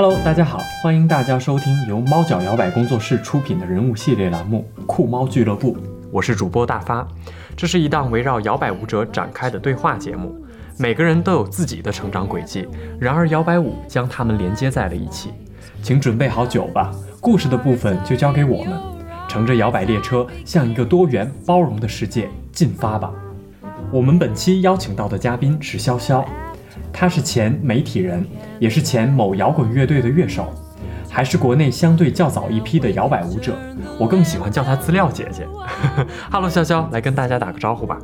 Hello，大家好，欢迎大家收听由猫脚摇摆工作室出品的人物系列栏目《酷猫俱乐部》，我是主播大发。这是一档围绕摇摆舞者展开的对话节目，每个人都有自己的成长轨迹，然而摇摆舞将他们连接在了一起。请准备好酒吧，故事的部分就交给我们，乘着摇摆列车向一个多元包容的世界进发吧。我们本期邀请到的嘉宾是潇潇。他是前媒体人，也是前某摇滚乐队的乐手，还是国内相对较早一批的摇摆舞者。我更喜欢叫她资料姐姐。Hello，潇潇，来跟大家打个招呼吧。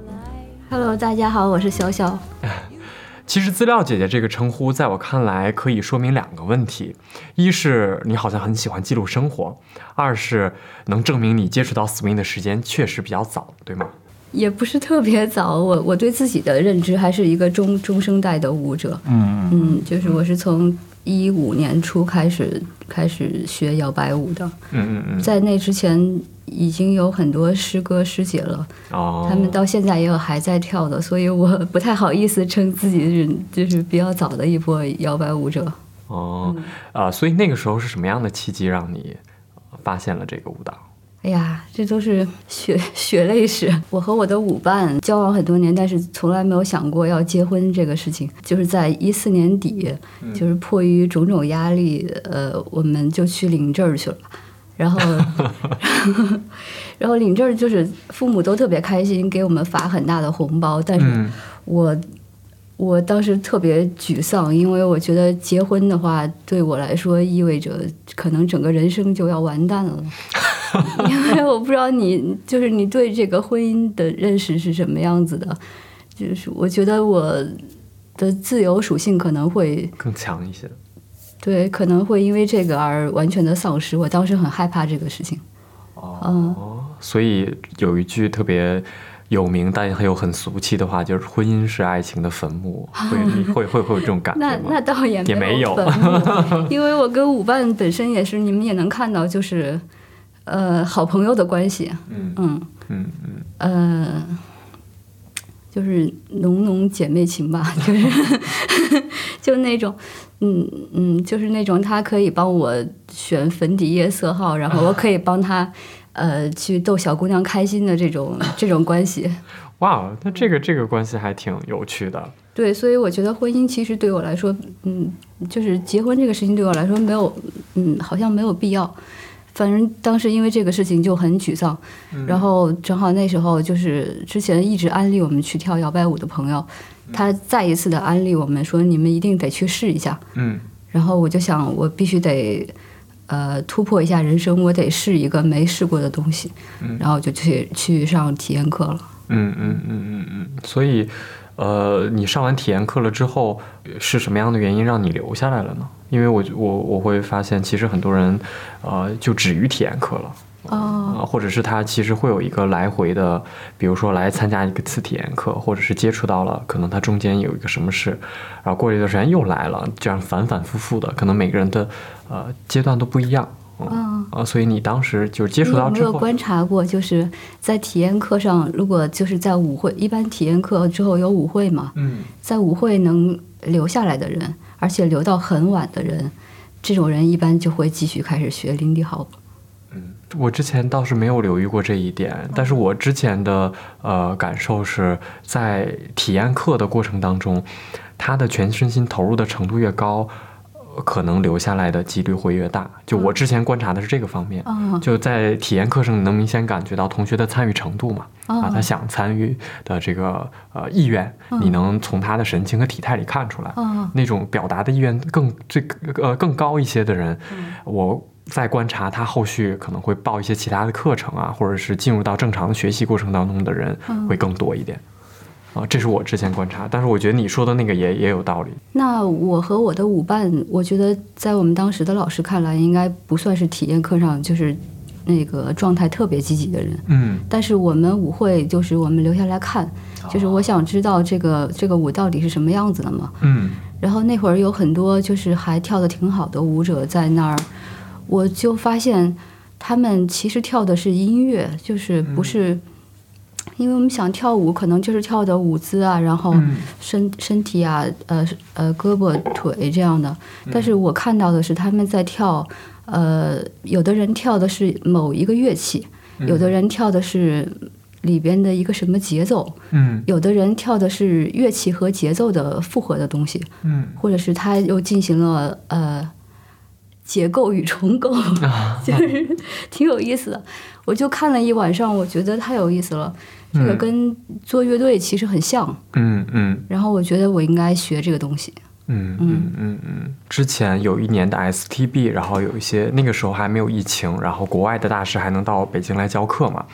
Hello，大家好，我是潇潇。其实资料姐姐这个称呼，在我看来可以说明两个问题：一是你好像很喜欢记录生活；二是能证明你接触到 swing 的时间确实比较早，对吗？也不是特别早，我我对自己的认知还是一个中中生代的舞者，嗯嗯，就是我是从一五年初开始开始学摇摆舞的，嗯嗯嗯，在那之前已经有很多师哥师姐了，哦，他们到现在也有还在跳的，所以我不太好意思称自己是就是比较早的一波摇摆舞者。哦，啊，所以那个时候是什么样的契机让你发现了这个舞蹈？哎呀，这都是血血泪史。我和我的舞伴交往很多年，但是从来没有想过要结婚这个事情。就是在一四年底，就是迫于种种压力，呃，我们就去领证儿去了。然后，然后领证儿就是父母都特别开心，给我们发很大的红包。但是我我当时特别沮丧，因为我觉得结婚的话对我来说意味着可能整个人生就要完蛋了。因为我不知道你就是你对这个婚姻的认识是什么样子的，就是我觉得我的自由属性可能会更强一些，对，可能会因为这个而完全的丧失。我当时很害怕这个事情。哦，所以有一句特别有名但又很俗气的话，就是“婚姻是爱情的坟墓”，会会会会有这种 感觉吗？那那倒也也没有，因为我跟舞伴本身也是，你们也能看到，就是。呃，好朋友的关系，嗯嗯嗯嗯，呃，就是浓浓姐妹情吧，就是就那种，嗯嗯，就是那种他可以帮我选粉底液色号，然后我可以帮他 呃去逗小姑娘开心的这种这种关系。哇，那这个这个关系还挺有趣的。对，所以我觉得婚姻其实对我来说，嗯，就是结婚这个事情对我来说没有，嗯，好像没有必要。反正当时因为这个事情就很沮丧，然后正好那时候就是之前一直安利我们去跳摇摆舞的朋友，他再一次的安利我们说你们一定得去试一下。嗯，然后我就想我必须得呃突破一下人生，我得试一个没试过的东西，然后就去去上体验课了。嗯嗯嗯嗯嗯，所以呃你上完体验课了之后是什么样的原因让你留下来了呢？因为我我我会发现，其实很多人，呃，就止于体验课了，啊，或者是他其实会有一个来回的，比如说来参加一个次体验课，或者是接触到了，可能他中间有一个什么事，然后过了一段时间又来了，这样反反复复的，可能每个人的呃阶段都不一样，嗯。啊，所以你当时就是接触到之后，有没有观察过，就是在体验课上，如果就是在舞会，一般体验课之后有舞会嘛，嗯，在舞会能留下来的人。而且留到很晚的人，这种人一般就会继续开始学林迪豪。嗯，我之前倒是没有留意过这一点，但是我之前的呃感受是在体验课的过程当中，他的全身心投入的程度越高。可能留下来的几率会越大。就我之前观察的是这个方面，就在体验课上能明显感觉到同学的参与程度嘛，啊，他想参与的这个呃意愿，你能从他的神情和体态里看出来，那种表达的意愿更最呃更高一些的人，我在观察他后续可能会报一些其他的课程啊，或者是进入到正常的学习过程当中的人会更多一点。啊，这是我之前观察，但是我觉得你说的那个也也有道理。那我和我的舞伴，我觉得在我们当时的老师看来，应该不算是体验课上就是那个状态特别积极的人。嗯。但是我们舞会就是我们留下来看，就是我想知道这个这个舞到底是什么样子的嘛。嗯。然后那会儿有很多就是还跳的挺好的舞者在那儿，我就发现他们其实跳的是音乐，就是不是。因为我们想跳舞，可能就是跳的舞姿啊，然后嗯。身身体啊，呃呃，胳膊腿这样的。但是我看到的是他们在跳，呃，有的人跳的是某一个乐器，有的人跳的是里边的一个什么节奏，嗯。有的人跳的是乐器和节奏的复合的东西，嗯。或者是他又进行了呃结构与重构，就是挺有意思的。我就看了一晚上，我觉得太有意思了。这个嗯跟做乐队其实很像，嗯嗯然后我觉得我应该学这个东西。嗯嗯嗯。嗯，之前有一年的 STB，然后有一些那个时候还没有疫情，然后国外的大师还能到北京来教课嘛。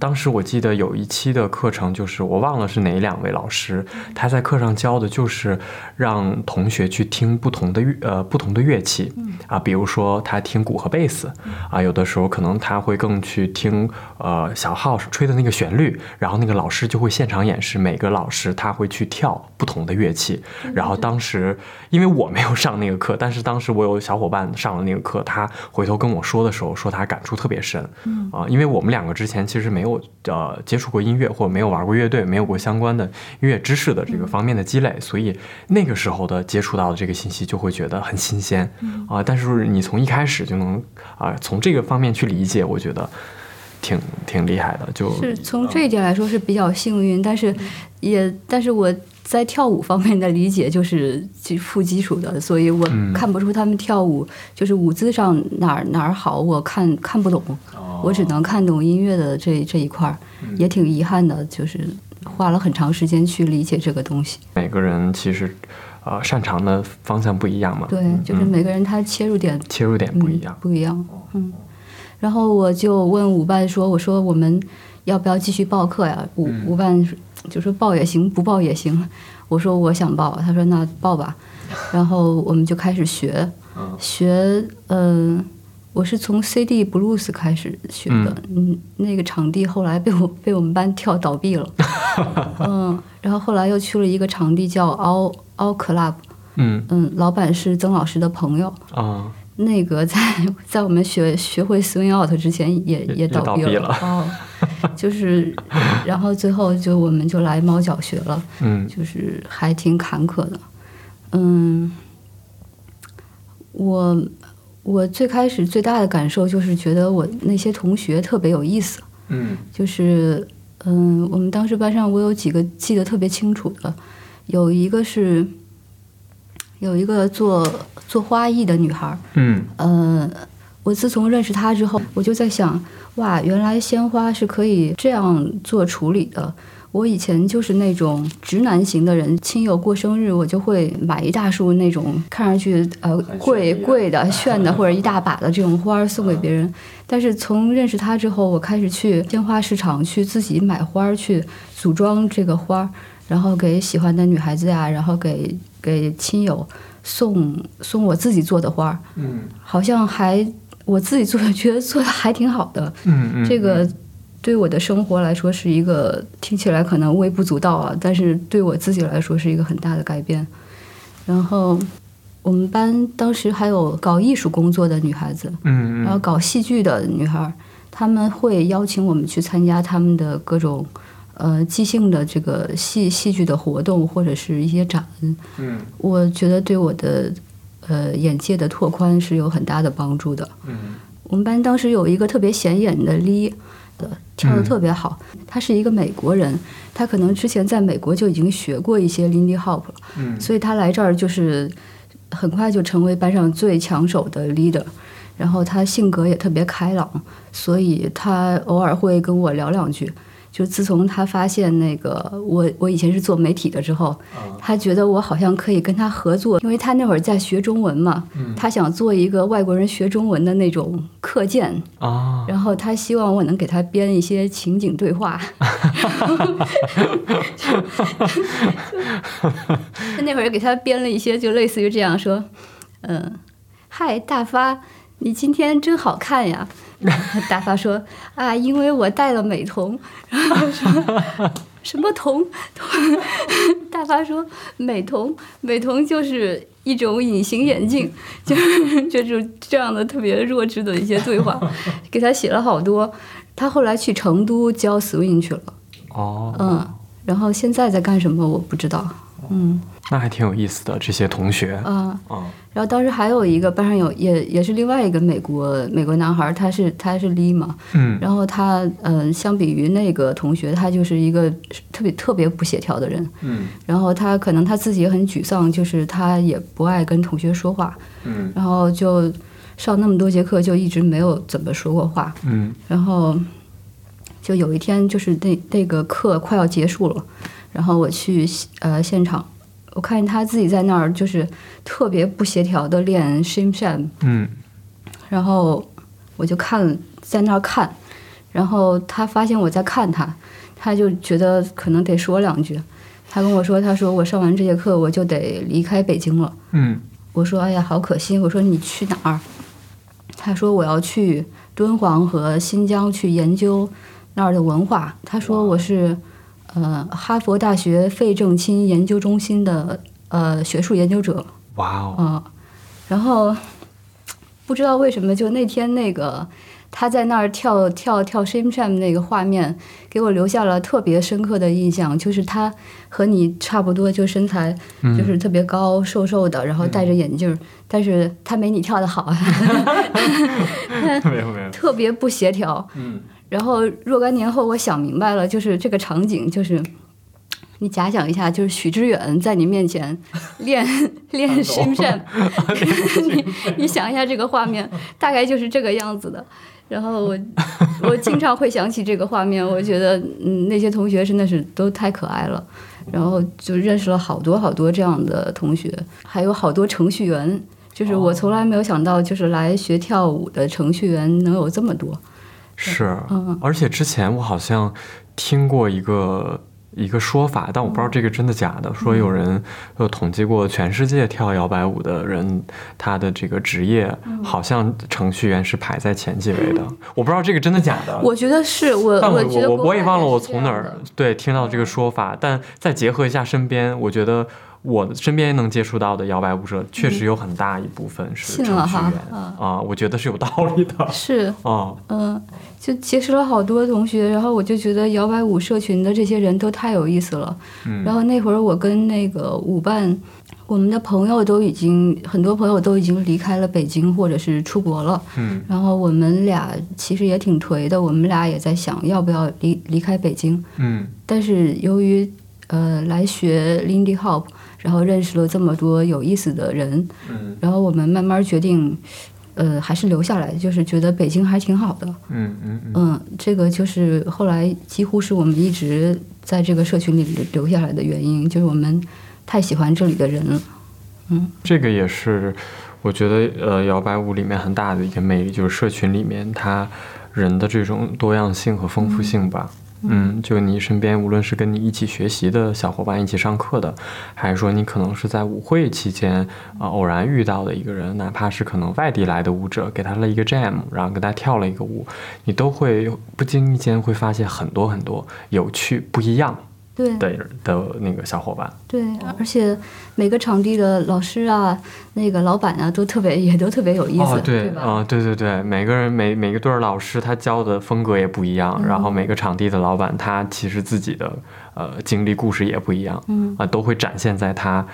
当时我记得有一期的课程，就是我忘了是哪两位老师，他在课上教的就是让同学去听不同的乐呃不同的乐器啊，比如说他听鼓和贝斯啊，有的时候可能他会更去听呃小号吹的那个旋律，然后那个老师就会现场演示，每个老师他会去跳不同的乐器，然后当时因为我没有上那个课，但是当时我有小伙伴上了那个课，他回头跟我说的时候说他感触特别深，啊，因为我们两个之前其实没有呃接触过音乐或者没有玩过乐队，没有过相关的音乐知识的这个方面的积累，所以那个时候的接触到的这个信息就会觉得很新鲜。啊。但是你从一开始就能啊从这个方面去理解，我觉得挺挺厉害的，就是从这一点来说是比较幸运，但是也但是我在跳舞方面的理解就是基负基础的，所以我嗯看不出他们跳舞就是舞姿上哪儿哪儿好，我看看不懂，我只能看懂音乐的这这一块儿，也挺遗憾的，就是花了很长时间去理解这个东西。每个人其实呃擅长的方向不一样嘛，对，就是每个人他切入点切入点不一样嗯。不一样，嗯。然后我就问舞伴说：“我说我们要不要继续报课呀？”舞舞伴就说报也行，不报也行。我说我想报，他说那报吧。然后我们就开始学，学嗯、我是从 CD blues 开始学的，嗯，那个场地后来被我被我们班跳倒闭了，嗯，然后后来又去了一个场地叫 All All Club，嗯。嗯，老板是曾老师的朋友，啊那个 在在我们学学会 swing out 之前也也也倒闭倒闭了。哦，就是，然后最后就我们就来猫脚学了，嗯。就是还挺坎坷的，嗯，我我最开始最大的感受就是觉得我那些同学特别有意思，嗯。就是嗯，我们当时班上我有几个记得特别清楚的，有一个是有一个做做花艺的女孩儿。嗯呃，我自从认识她之后，我就在想，哇，原来鲜花是可以这样做处理的。我以前就是那种直男型的人，亲友过生日，我就会买一大束那种看上去呃贵贵的、炫的或者一大把的这种花儿送给别人。但是从认识他之后，我开始去鲜花市场去自己买花儿，去组装这个花儿，然后给喜欢的女孩子呀，然后给给亲友送送我自己做的花儿。嗯好像还我自己做的觉得做的还挺好的。嗯嗯，这个对我的生活来说是一个听起来可能微不足道啊，但是对我自己来说是一个很大的改变。然后我们班当时还有搞艺术工作的女孩子，嗯嗯然后搞戏剧的女孩儿，她们会邀请我们去参加他们的各种。呃，即兴的这个戏戏剧的活动或者是一些展，嗯我觉得对我的呃眼界的拓宽是有很大的帮助的。嗯我们班当时有一个特别显眼的 Lee 的，跳得特别好。他是一个美国人，他可能之前在美国就已经学过一些 Lindy Hop 了，嗯所以他来这儿就是很快就成为班上最抢手的 leader。然后他性格也特别开朗，所以他偶尔会跟我聊两句。就自从他发现那个我我以前是做媒体的之后，他觉得我好像可以跟他合作，因为他那会儿在学中文嘛，他想做一个外国人学中文的那种课件，啊然后他希望我能给他编一些情景对话。他 那会儿给他编了一些，就类似于这样说：“嗯，嗨，大发，你今天真好看呀。”大发说：“啊，因为我戴了美瞳。”然后说：“什么瞳？”大发说：“美瞳，美瞳就是一种隐形眼镜，就是就是这样的特别弱智的一些对话，给他写了好多。他后来去成都教 swing 去了。哦，嗯，然后现在在干什么我不知道，嗯。那还挺有意思的，这些同学。啊。嗯。然后当时还有一个班上有也也是另外一个美国美国男孩，他是他是 Lee 嘛，嗯。然后他嗯、呃相比于那个同学，他就是一个特别特别不协调的人。嗯。然后他可能他自己也很沮丧，就是他也不爱跟同学说话，嗯。然后就上那么多节课就一直没有怎么说过话。嗯。然后就有一天就是那那个课快要结束了，然后我去呃现场，我看见他自己在那儿就是特别不协调的练 shim sham，嗯然后我就看在那儿看，然后他发现我在看他，他就觉得可能得说两句，他跟我说，他说我上完这节课我就得离开北京了。嗯我说哎呀，好可惜。我说你去哪儿？他说我要去敦煌和新疆去研究那儿的文化。他说我是呃哈佛大学费正清研究中心的呃学术研究者。哇哦，嗯，然后不知道为什么，就那天那个他在那儿跳跳跳 Shame Sham 那个画面，给我留下了特别深刻的印象。就是他和你差不多，就身材就是特别高、瘦瘦的，然后戴着眼镜儿，但是他没你跳的好，没有没有，特别不协调。嗯然后若干年后，我想明白了，就是这个场景，就是你假想一下，就是许知远在你面前练 练身扇 你你想一下这个画面，大概就是这个样子的。然后我我经常会想起这个画面，我觉得嗯那些同学真的是都太可爱了，然后就认识了好多好多这样的同学，还有好多程序员。就是我从来没有想到，就是来学跳舞的程序员能有这么多。是，嗯而且之前我好像听过一个一个说法，但我不知道这个真的假的，说有人有统计过全世界跳摇摆舞的人，他的这个职业好像程序员是排在前几位的，我不知道这个真的假的。我觉得是我，但我我我也忘了我从哪儿对听到这个说法，但再结合一下身边，我觉得我身边能接触到的摇摆舞者，确实有很大一部分是程序信了哈员啊啊，我觉得是有道理的是 啊。嗯，就结识了好多同学，然后我就觉得摇摆舞社群的这些人都太有意思了。嗯然后那会儿我跟那个舞伴，我们的朋友都已经很多朋友都已经离开了北京或者是出国了。嗯然后我们俩其实也挺颓的，我们俩也在想要不要离离开北京。嗯但是由于呃来学 Lindy Hop，然后认识了这么多有意思的人，嗯然后我们慢慢决定，呃，还是留下来，就是觉得北京还挺好的。嗯嗯嗯，嗯，这个就是后来几乎是我们一直在这个社群里留下来的原因，就是我们太喜欢这里的人了。这个也是我觉得呃摇摆舞里面很大的一个魅力，就是社群里面它人的这种多样性和丰富性吧。嗯，嗯就你身边无论是跟你一起学习的小伙伴、一起上课的，还是说你可能是在舞会期间啊、偶然遇到的一个人，哪怕是可能外地来的舞者，给他了一个 jam，然后跟他跳了一个舞，你都会不经意间会发现很多很多有趣不一样对的的那个小伙伴。对，而且每个场地的老师啊，那个老板啊，都特别也都特别有意思，哦，对吧？啊、对对对，每个人每每个队儿老师他教的风格也不一样，然后每个场地的老板他其实自己的呃经历故事也不一样，嗯啊、都会展现在他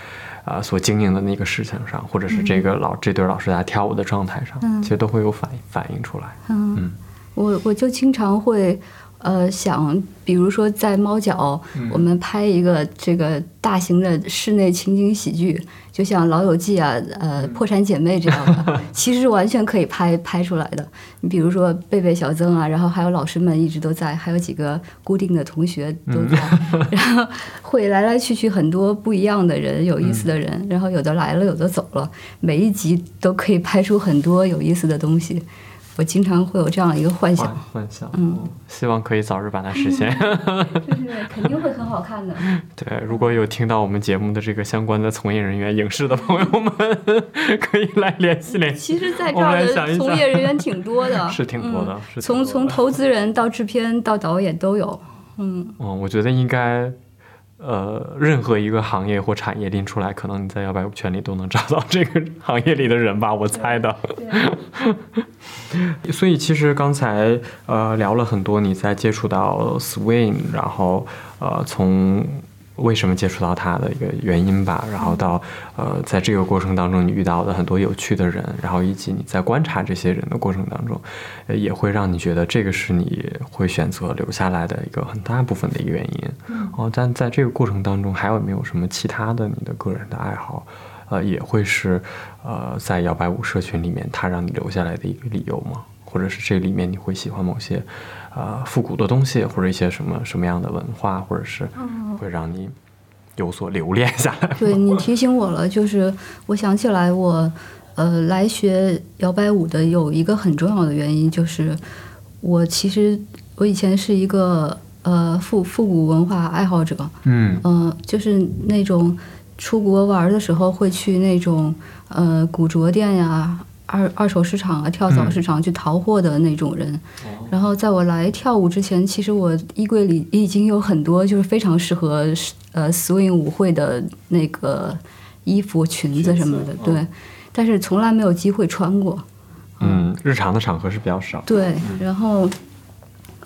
啊、所经营的那个事情上，或者是这个老、这对儿老师在跳舞的状态上，嗯其实都会有反反映出来。嗯嗯我我就经常会。呃，想比如说在猫脚，嗯我们拍一个这个大型的室内情景喜剧，就像《老友记》啊，呃，嗯《破产姐妹》这样的，其实完全可以拍拍出来的。你比如说贝贝、小曾啊，然后还有老师们一直都在，还有几个固定的同学都在，嗯然后会来来去去很多不一样的人，有意思的人，然后有的来了，有的走了，每一集都可以拍出很多有意思的东西。我经常会有这样一个幻想幻，幻想，嗯，希望可以早日把它实现。就是肯定会很好看的。对，如果有听到我们节目的这个相关的从业人员、影视的朋友们，可以来联系联系。其实，在这儿的从业人员挺多的，是挺多的嗯是挺从从投资人到制片到导演都有。嗯，嗯，我觉得应该呃，任何一个行业或产业拎出来，可能你在摇摆舞圈里都能找到这个行业里的人吧，我猜的。所以其实刚才呃聊了很多你在接触到 swing，然后呃从。为什么接触到他的一个原因吧，然后到呃，在这个过程当中，你遇到的很多有趣的人，然后以及你在观察这些人的过程当中，也会让你觉得这个是你会选择留下来的一个很大部分的一个原因。哦，但在这个过程当中，还有没有什么其他的你的个人的爱好，呃，也会是呃在摇摆舞社群里面，它让你留下来的一个理由吗？或者是这里面你会喜欢某些？呃，复古的东西，或者一些什么什么样的文化，或者是会让你有所留恋下来。对你提醒我了，就是我想起来，我呃来学摇摆舞的有一个很重要的原因，就是我其实我以前是一个呃复复古文化爱好者，嗯嗯，就是那种出国玩的时候会去那种呃古着店呀。二二手市场啊，跳蚤市场去淘货的那种人。然后在我来跳舞之前，其实我衣柜里已经有很多就是非常适合呃 swing 舞会的那个衣服、裙子什么的，对。但是从来没有机会穿过。嗯，日常的场合是比较少。对，然后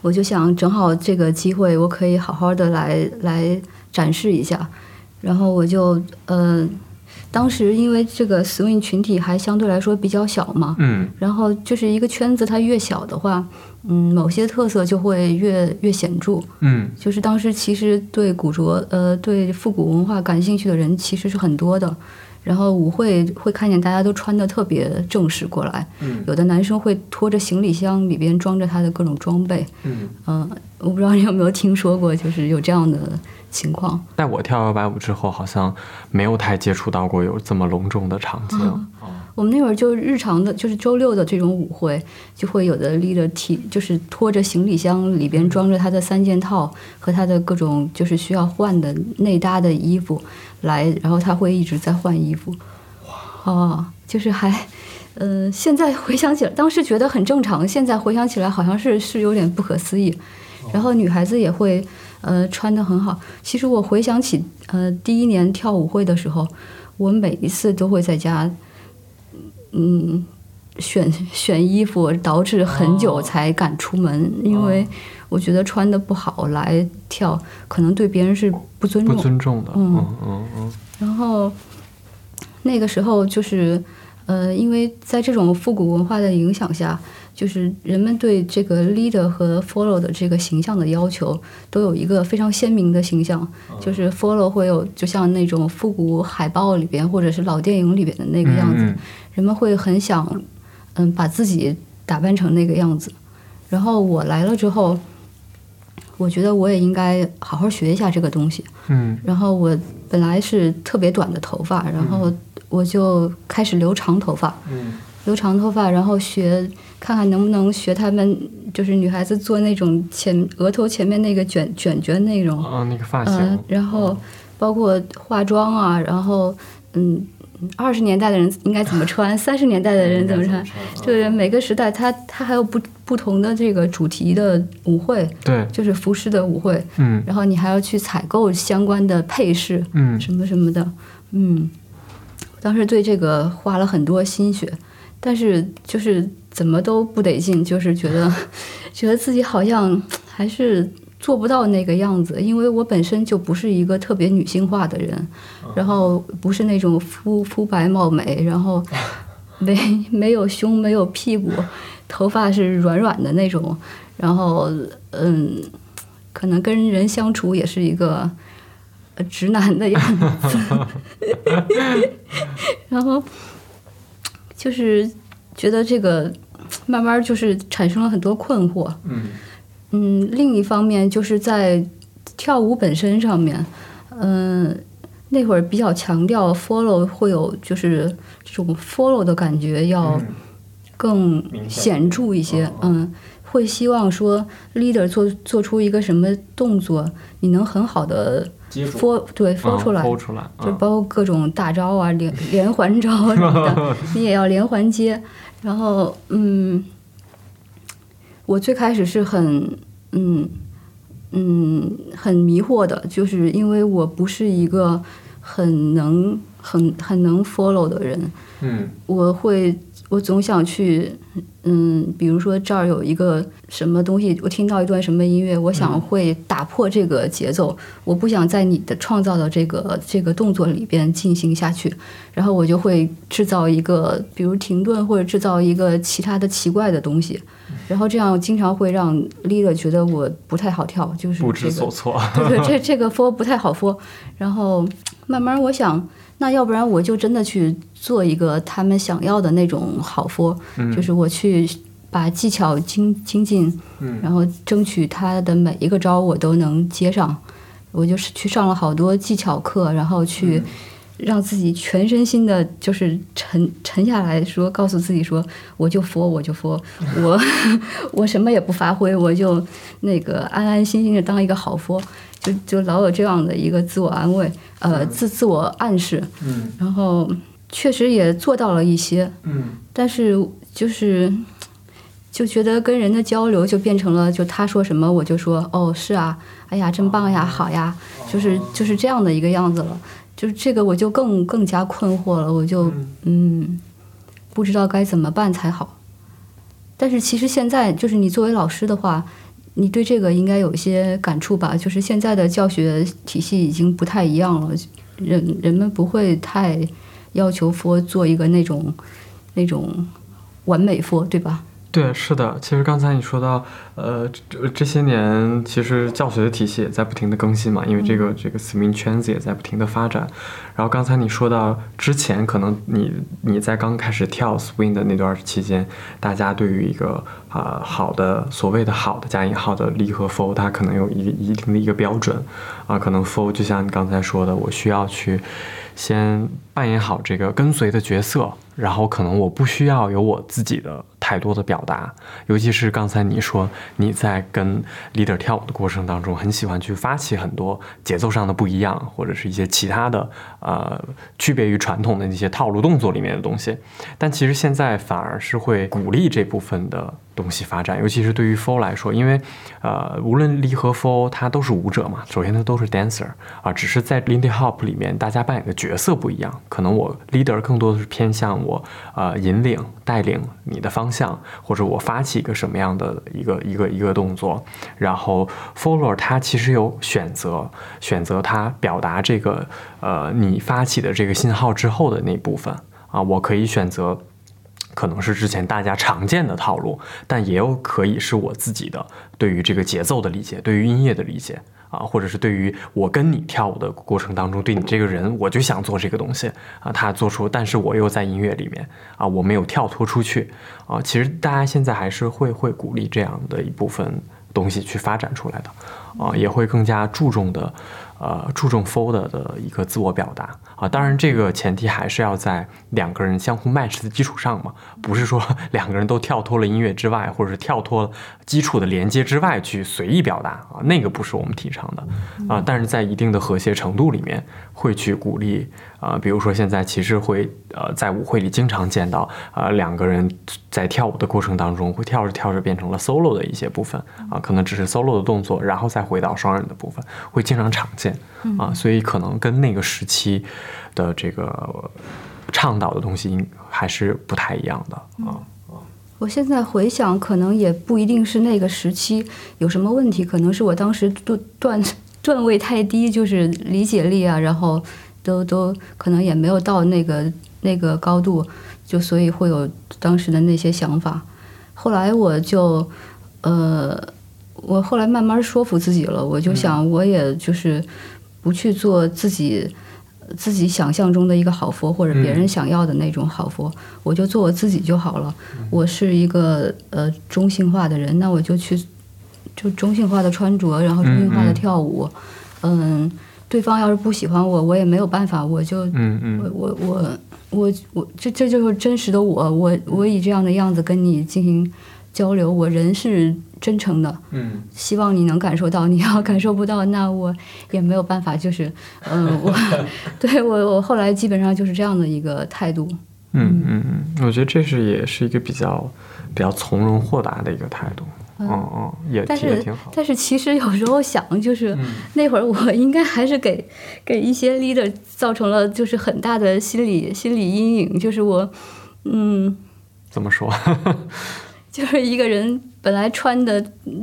我就想，正好这个机会，我可以好好的来来展示一下。然后我就呃。当时因为这个 swing 群体还相对来说比较小嘛，嗯，然后就是一个圈子，它越小的话，嗯，某些特色就会越越显著，嗯，就是当时其实对古着，呃，对复古文化感兴趣的人其实是很多的，然后舞会会看见大家都穿的特别正式过来，嗯，有的男生会拖着行李箱，里边装着他的各种装备，嗯，嗯，我不知道你有没有听说过，就是有这样的。情况，在我跳摇摆舞之后，好像没有太接触到过有这么隆重的场景。我们那会儿就日常的，就是周六的这种舞会，就会有的拎着提，就是拖着行李箱，里边装着他的三件套和他的各种就是需要换的内搭的衣服来，然后他会一直在换衣服。哇！哦，就是还，呃，现在回想起来，当时觉得很正常，现在回想起来好像是是有点不可思议。然后女孩子也会。呃，穿的很好。其实我回想起，呃，第一年跳舞会的时候，我每一次都会在家，嗯，选选衣服，导致很久才敢出门，因为我觉得穿的不好来跳，可能对别人是不尊重。不尊重的。嗯嗯嗯。然后那个时候就是，呃，因为在这种复古文化的影响下。就是人们对这个 leader 和 follow 的这个形象的要求，都有一个非常鲜明的形象。就是 follow 会有，就像那种复古海报里边，或者是老电影里边的那个样子，人们会很想，嗯，把自己打扮成那个样子。然后我来了之后，我觉得我也应该好好学一下这个东西。嗯。然后我本来是特别短的头发，然后我就开始留长头发。嗯。留长头发，然后学看看能不能学他们，就是女孩子做那种前额头前面那个卷卷卷那种啊，那个发型。然后包括化妆啊，然后嗯，二十年代的人应该怎么穿，三十年代的人怎么穿，对，每个时代它它还有不不同的这个主题的舞会，对，就是服饰的舞会，嗯，然后你还要去采购相关的配饰，嗯，什么什么的，嗯，当时对这个花了很多心血。但是就是怎么都不得劲，就是觉得 觉得自己好像还是做不到那个样子，因为我本身就不是一个特别女性化的人，然后不是那种肤肤白貌美，然后 没没有胸没有屁股，头发是软软的那种，然后嗯，可能跟人相处也是一个直男的样子，然后。就是觉得这个慢慢就是产生了很多困惑。嗯嗯，另一方面就是在跳舞本身上面，嗯，那会儿比较强调 follow 会有就是这种 follow 的感觉要更显著一些。嗯，会希望说 leader 做做出一个什么动作，你能很好的。f 对 f 出来，就包括各种大招啊，连连环招什么的，你也要连环接。然后，嗯，我最开始是很，嗯，嗯很迷惑的，就是因为我不是一个很能很很能 follow 的人，嗯。我会我总想去，嗯，比如说这儿有一个什么东西，我听到一段什么音乐，我想会打破这个节奏，我不想在你的创造的这个这个动作里边进行下去，然后我就会制造一个，比如停顿或者制造一个其他的奇怪的东西，然后这样经常会让 leader 觉得我不太好跳，就是不这个知所措。对对，这 这个 for 不太好 for，然后慢慢我想，那要不然我就真的去做一个他们想要的那种好 for，、嗯就是我去把技巧精精进，嗯然后争取他的每一个招我都能接上。我就是去上了好多技巧课，然后去让自己全身心的，就是沉沉下来说，告诉自己说，我就 for 我就 for，我我什么也不发挥，我就那个安安心心的当一个好 for，就就老有这样的一个自我安慰，呃，自自我暗示，嗯。然后确实也做到了一些，嗯。但是就是就觉得跟人的交流就变成了，就他说什么我就说哦是啊，哎呀真棒呀，好呀，就是就是这样的一个样子了。就是这个我就更更加困惑了，我就嗯不知道该怎么办才好。但是其实现在就是你作为老师的话，你对这个应该有一些感触吧？就是现在的教学体系已经不太一样了，人人们不会太要求佛做一个那种那种完美佛，对吧？对，是的。其实刚才你说到，呃，这这些年其实教学的体系也在不停的更新嘛，因为这个这个 swing 圈子也在不停的发展。然后刚才你说到之前，可能你你在刚开始跳 swing 的那段期间，大家对于一个啊、好的所谓的好的加引号的力和 fo，它可能有一个一定的一个标准啊、可能 fo 就像你刚才说的，我需要去先扮演好这个跟随的角色，然后可能我不需要有我自己的太多的表达，尤其是刚才你说你在跟 leader 跳舞的过程当中，很喜欢去发起很多节奏上的不一样，或者是一些其他的呃区别于传统的那些套路动作里面的东西，但其实现在反而是会鼓励这部分的东西发展，尤其是对于 for 来说，因为呃无论 Lee 和 f 他都是舞者嘛，首先他都是 dancer 啊，只是在 Lindy Hop 里面大家扮演的角色不一样，可能我 leader 更多的是偏向我呃引领带领你的方方向，或者我发起一个什么样的一个一个一个动作，然后 follower 他其实有选择，选择他表达这个呃你发起的这个信号之后的那部分啊，我可以选择。可能是之前大家常见的套路，但也有可以是我自己的对于这个节奏的理解，对于音乐的理解啊，或者是对于我跟你跳舞的过程当中，对你这个人，我就想做这个东西啊，他做出，但是我又在音乐里面啊，我没有跳脱出去啊。其实大家现在还是会会鼓励这样的一部分东西去发展出来的啊，也会更加注重的。呃，注重 fold 的一个自我表达啊，当然这个前提还是要在两个人相互 match 的基础上嘛，不是说 两个人都跳脱了音乐之外，或者是跳脱基础的连接之外去随意表达啊，那个不是我们提倡的啊，但是在一定的和谐程度里面会去鼓励啊，比如说现在其实会呃在舞会里经常见到啊两个人在跳舞的过程当中会跳着跳着变成了 solo 的一些部分啊，可能只是 solo 的动作，然后再回到双人的部分，会经常常见。啊，所以可能跟那个时期的这个倡导的东西还是不太一样的啊。我现在回想，可能也不一定是那个时期有什么问题，可能是我当时段段段位太低，就是理解力啊，然后都都可能也没有到那个那个高度，就所以会有当时的那些想法。后来我就呃，我后来慢慢说服自己了，我就想，我也就是不去做自己。自己想象中的一个好佛，或者别人想要的那种好佛，我就做我自己就好了。我是一个呃中性化的人，那我就去就中性化的穿着，然后中性化的跳舞。嗯，对方要是不喜欢我，我也没有办法，我就嗯嗯我我我我我这这就是真实的我，我我以这样的样子跟你进行交流，我人是真诚的，嗯希望你能感受到。你要感受不到，那我也没有办法。就是，嗯、我 对我我后来基本上就是这样的一个态度。嗯嗯嗯，我觉得这是也是一个比较比较从容豁达的一个态度嗯嗯，也但是也挺好。但是其实有时候想，就是、嗯那会儿我应该还是给 给一些 leader 造成了就是很大的心理心理阴影，就是我，嗯，怎么说？就是一个人本来穿的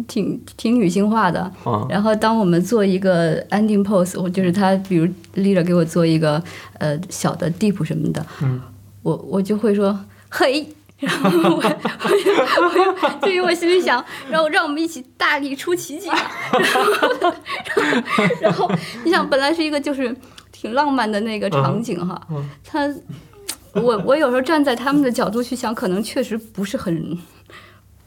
挺挺女性化的，嗯然后当我们做一个 ending pose，我就是他，比如 leader 给我做一个呃小的 deep 什么的，嗯我我就会说嘿。然后我我就我就因为我心里想，然后让我们一起大力出奇迹，然后然后你想本来是一个就是挺浪漫的那个场景哈，嗯他我我有时候站在他们的角度去想，可能确实不是很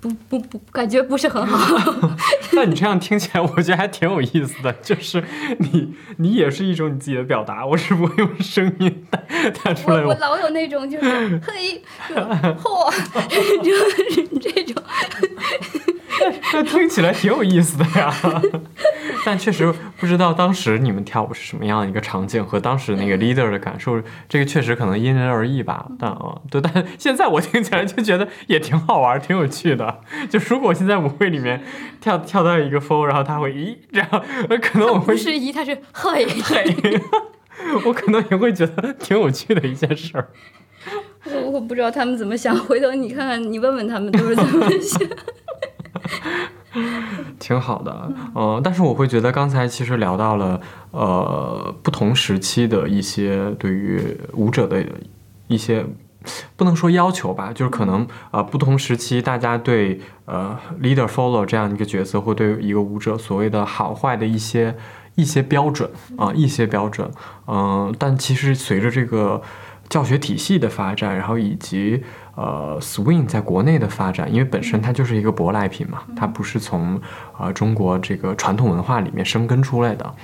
不不不，感觉不是很好。那你这样听起来，我觉得还挺有意思的。就是你，你也是一种你自己的表达，我只不过用声音带带出来我我老有那种就是 嘿，嚯，就是这种。那听起来挺有意思的呀。但确实不知道当时你们跳舞是什么样的一个场景，和当时那个 leader 的感受，这个确实可能因人而异吧。但啊、对，但现在我听起来就觉得也挺好玩，挺有趣的。就如果我现在舞会里面跳跳到一个 f o 然后他会咦这样，可能我会不是一，他是嘿。嘿，我可能也会觉得挺有趣的一件事儿。我我不知道他们怎么想，回头你看看，你问问他们都是怎么想。挺好的，呃，但是我会觉得刚才其实聊到了，呃，不同时期的一些对于舞者的一些，不能说要求吧，就是可能呃不同时期大家对呃 leader follow 这样一个角色，或对一个舞者所谓的好坏的一些一些标准啊、一些标准，嗯、但其实随着这个教学体系的发展，然后以及呃 swing 在国内的发展，因为本身它就是一个舶来品嘛，它不是从呃中国这个传统文化里面生根出来的，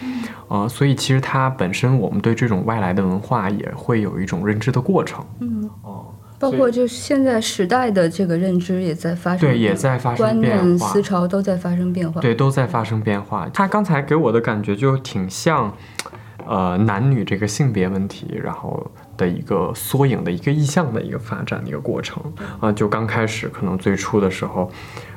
呃，所以其实它本身我们对这种外来的文化也会有一种认知的过程，嗯，哦，包括就是现在时代的这个认知也在发生，对，也在发生变化念思，潮都在发生变化。对，都在发生变化。他刚才给我的感觉就挺像，呃，男女这个性别问题，然后的一个缩影的一个意向的一个发展的一个过程啊、就刚开始可能最初的时候。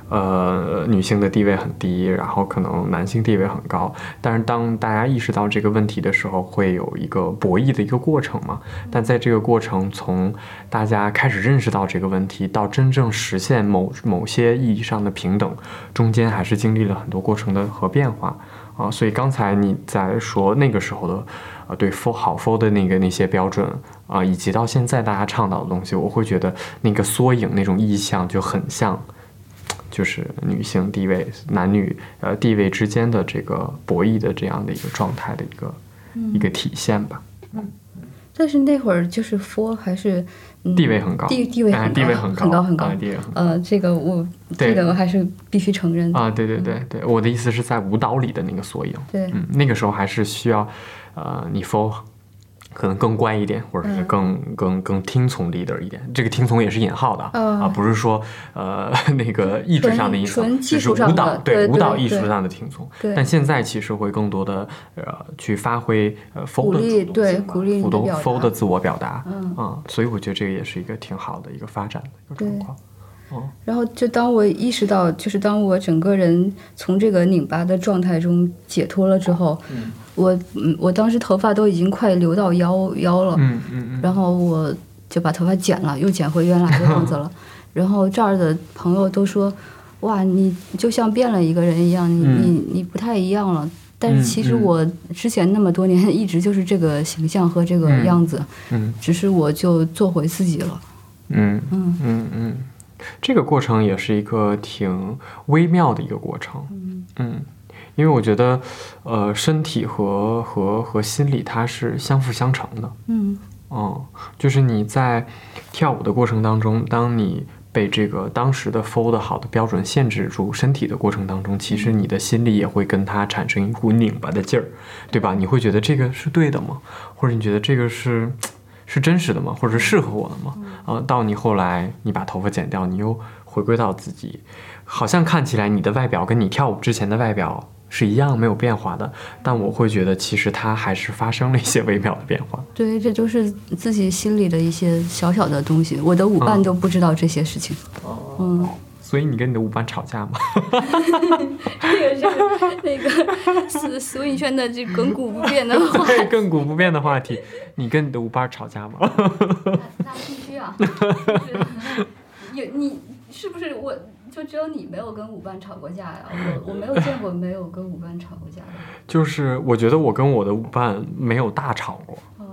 呃，女性的地位很低，然后可能男性地位很高，但是当大家意识到这个问题的时候，会有一个博弈的一个过程嘛。但在这个过程，从大家开始认识到这个问题，到真正实现某某些意义上的平等，中间还是经历了很多过程的和变化啊。所以刚才你在说那个时候的，呃，对，for 好 for 的那个那些标准啊，以及到现在大家倡导的东西，我会觉得那个缩影那种意象就很像。就是女性地位、男女呃地位之间的这个博弈的这样的一个状态的一个、一个体现吧，嗯但是那会儿就是 for 还是、嗯、地位很高，地地位哎很高，地位很很高很高啊地位很高呃，这个我对这个我还是必须承认的。啊，对对对对，我的意思是在舞蹈里的那个缩影，对，嗯，那个时候还是需要，呃，你 for 可能更乖一点，或者是更、更更听从 leader 一点。这个听从也是引号的、嗯啊，不是说呃 那个意志上的听从，纯纯技只是舞蹈对舞蹈艺术上的听从。对。但现在其实会更多的呃去发挥呃 f 鼓 o 的主动性鼓励 for 的自我表达，嗯。啊，所以我觉得这个也是一个挺好的一个发展的一个状对况。然后就当我意识到，就是当我整个人从这个拧巴的状态中解脱了之后，嗯我嗯，我当时头发都已经快流到腰腰了，嗯嗯嗯，然后我就把头发剪了，又剪回原来的样子了。然后这儿的朋友都说：“哇，你就像变了一个人一样，你、嗯你你不太一样了。”但嗯是其实嗯我之前那么多年一直就是这个形象和这个嗯样子，嗯只是我就做回自己了。嗯嗯嗯嗯，这个过程也是一个挺微妙的一个过程。嗯因为我觉得，呃，身体和和和心理它是相辅相成的。嗯嗯，就是你在跳舞的过程当中，当你被这个当时的 fold 好的标准限制住身体的过程当中，其实你的心里也会跟它产生一股拧巴的劲儿，对吧？你会觉得这个是对的吗？或者你觉得这个是是真实的吗？或者是适合我的吗？啊、到你后来你把头发剪掉，你又回归到自己，好像看起来你的外表跟你跳舞之前的外表。是一样没有变化的，但我会觉得其实它还是发生了一些微妙的变化。对，这就是自己心里的一些小小的东西，我的舞伴嗯都不知道这些事情。嗯，所以你跟你的舞伴吵架吗？这个是那个苏苏颖轩的这亘古不变的话 对，亘古不变的话题，你跟你的舞伴吵架吗？那那必须啊！就 是有你是不是我就只有你没有跟舞伴吵过架呀？我我没有见过没有跟舞伴吵过架的。就是我觉得我跟我的舞伴没有大吵过，嗯，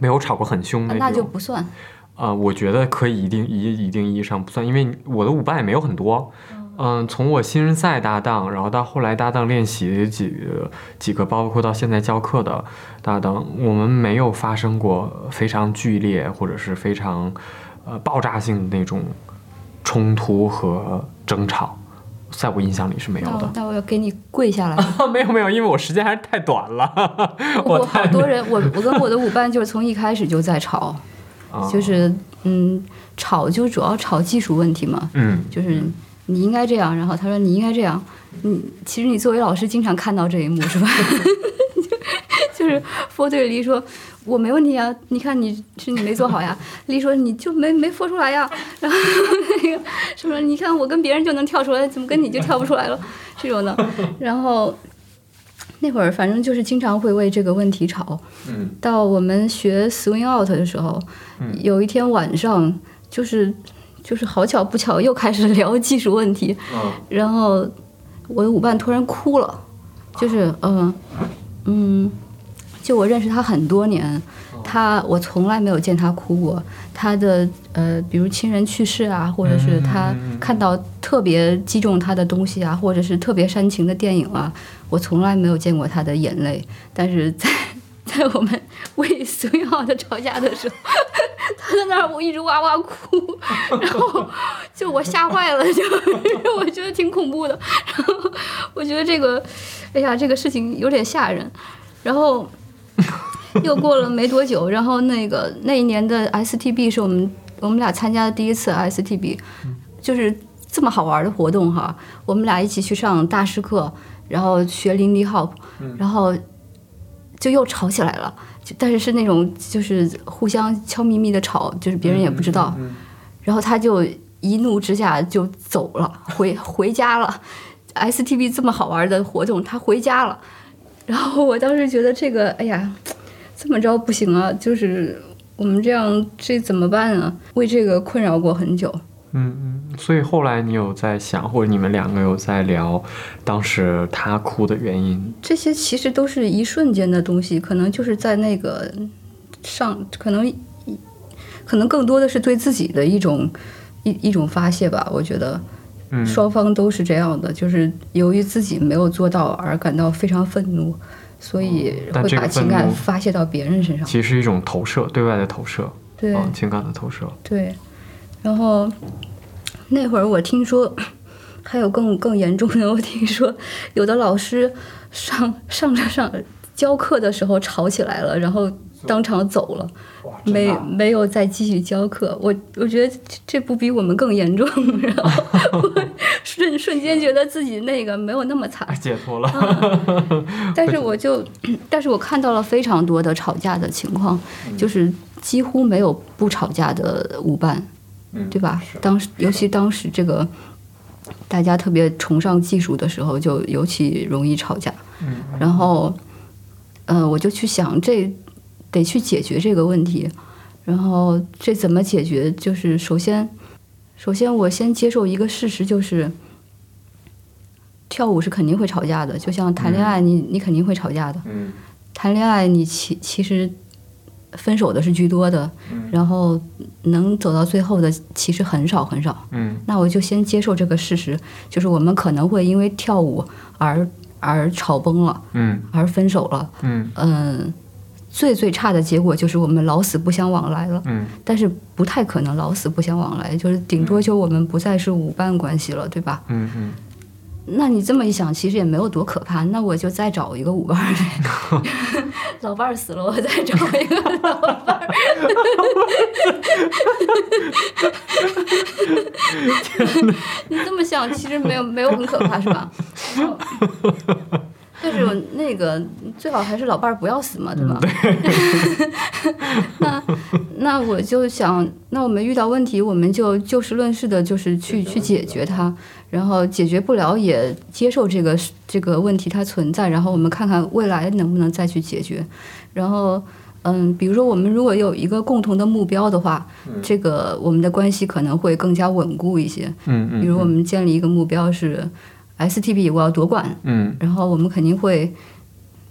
没有吵过很凶的那种。那就不算。啊、我觉得可以一定一一定意义上不算，因为我的舞伴也没有很多。嗯，从我新人赛搭档，然后到后来搭档练习几几个，包括到现在教课的搭档，我们没有发生过非常剧烈或者是非常呃爆炸性的那种冲突和争吵，在我印象里是没有的。那我那我要给你跪下来。没有没有，因为我时间还是太短了。我好多人，我我跟我的舞伴就是从一开始就在吵，啊就是嗯，吵就主要吵技术问题嘛，嗯就是你应该这样，然后他说你应该这样，嗯，其实你作为老师经常看到这一幕是吧？就就是佛对梨说。我没问题啊，你看你是你没做好呀。梨说你就没没佛出来呀，然后那个什么，你看我跟别人就能跳出来，怎么跟你就跳不出来了？这种的。然后那会儿反正就是经常会为这个问题吵。嗯到我们学 swing out 的时候，有一天晚上，就是就是好巧不巧又开始聊技术问题，嗯然后我的舞伴突然哭了，就是嗯嗯，就我认识他很多年，他我从来没有见他哭过。他的呃，比如亲人去世啊，或者是他看到特别击中他的东西啊，或者是特别煽情的电影啊，我从来没有见过他的眼泪。但是在在我们 为孙浩的吵架的时候，他在那儿我一直哇哇哭，然后就我吓坏了，就 我觉得挺恐怖的。然后我觉得这个，哎呀，这个事情有点吓人。然后 又过了没多久，然后那个那一年的 STB 是我们我们俩参加的第一次 STB，就是这么好玩的活动哈。我们俩一起去上大师课，然后学林迪 hop，然后就又吵起来了。就但是是那种就是互相悄咪咪的吵，就是别人也不知道。然后他就一怒之下就走了，回回家了。STB 这么好玩的活动，他回家了。然后我当时觉得这个，哎呀，这么着不行啊，就是我们这样这怎么办啊？为这个困扰过很久。嗯嗯，所以后来你有在想，或者你们两个有在聊当时他哭的原因？这些其实都是一瞬间的东西，可能就是在那个上，可能可能更多的是对自己的一种一一种发泄吧。我觉得嗯双方都是这样的，就是由于自己没有做到而感到非常愤怒，所以会把情感发泄到别人身上。其实是一种投射，对外的投射，对，啊，情感的投射。对，然后那会儿我听说还有更更严重的，我听说有的老师上上着上教课的时候吵起来了，然后当场走了，没没有再继续教课。我我觉得这这不比我们更严重，然后我 瞬瞬间觉得自己那个没有那么惨。解脱了。但是我就，但是我看到了非常多的吵架的情况，就是几乎没有不吵架的舞伴，嗯对吧？当时，尤其当时这个大家特别崇尚技术的时候，就尤其容易吵架。嗯然后，呃，我就去想，这得去解决这个问题。然后这怎么解决？就是首先，首先我先接受一个事实，就是跳舞是肯定会吵架的，就像谈恋爱，你你肯定会吵架的。嗯谈恋爱，你其其实分手的是居多的，然后能走到最后的其实很少很少。嗯那我就先接受这个事实，就是我们可能会因为跳舞而而吵崩了，嗯而分手了。嗯嗯，最最差的结果就是我们老死不相往来了。嗯但是不太可能老死不相往来，就是顶多就我们不再是舞伴关系了，对吧？嗯嗯，那你这么一想，其实也没有多可怕。那我就再找一个舞伴儿呗，老伴儿死了，我再找一个老伴儿。你这么想，其实没有没有很可怕，是吧？但是那个最好还是老伴儿不要死嘛，对吧？那那我就想，那我们遇到问题，我们就就事论事的，就是去去解决它，然后解决不了也接受这个这个问题它存在，然后我们看看未来能不能再去解决，然后。嗯，比如说我们如果有一个共同的目标的话，这个我们的关系可能会更加稳固一些。嗯嗯。比如我们建立一个目标是 STB，我要夺冠。嗯。然后我们肯定会，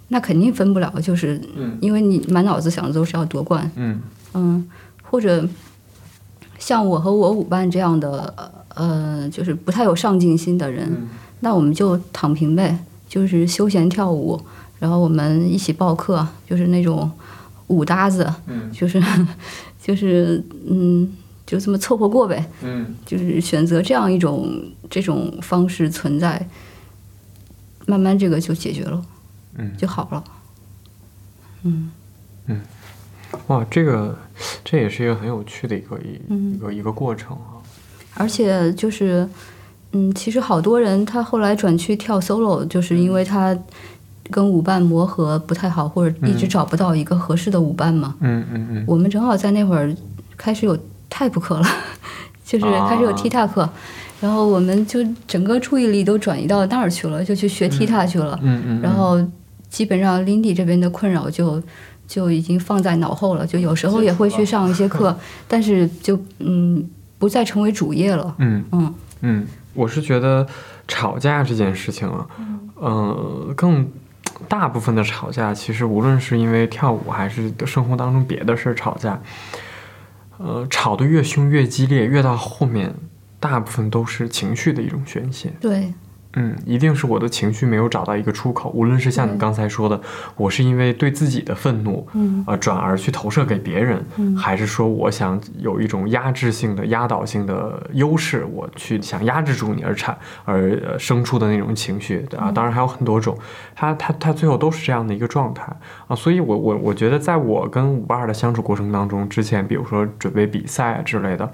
那肯定分不了，就是因为你满脑子想的都是要夺冠。嗯。嗯，或者像我和我舞伴这样的，呃，就是不太有上进心的人，那我们就躺平呗，就是休闲跳舞，然后我们一起报课，就是那种。舞搭子，就是，就是，嗯，就这么凑合过呗，嗯，就是选择这样一种这种方式存在，慢慢这个就解决了，嗯，就好了，嗯，嗯，哇，这个这也是一个很有趣的一个一一个一个过程啊，而且就是，嗯，其实好多人他后来转去跳 solo，就是因为他。跟舞伴磨合不太好，或者一直找不到一个合适的舞伴嘛。嗯嗯嗯。我们正好在那会儿开始有 type 课了，就是开始有踢踏课，然后我们就整个注意力都转移到那儿去了，就去学踢踏去了。嗯嗯。然后基本上 Lindy 这边的困扰就就已经放在脑后了，就有时候也会去上一些课，但是就嗯不再成为主业了。嗯嗯嗯，我是觉得吵架这件事情啊，嗯更。大部分的吵架，其实无论是因为跳舞还是生活当中别的事儿吵架，呃，吵得越凶越激烈，越到后面，大部分都是情绪的一种宣泄。对。嗯，一定是我的情绪没有找到一个出口。无论是像你刚才说的，我是因为对自己的愤怒，嗯，呃，转而去投射给别人，嗯，还是说我想有一种压制性的、压倒性的优势，我去想压制住你而产而生出的那种情绪，啊，当然还有很多种，他他他最后都是这样的一个状态啊。所以，我我我觉得，在我跟五八二的相处过程当中，之前比如说准备比赛啊之类的。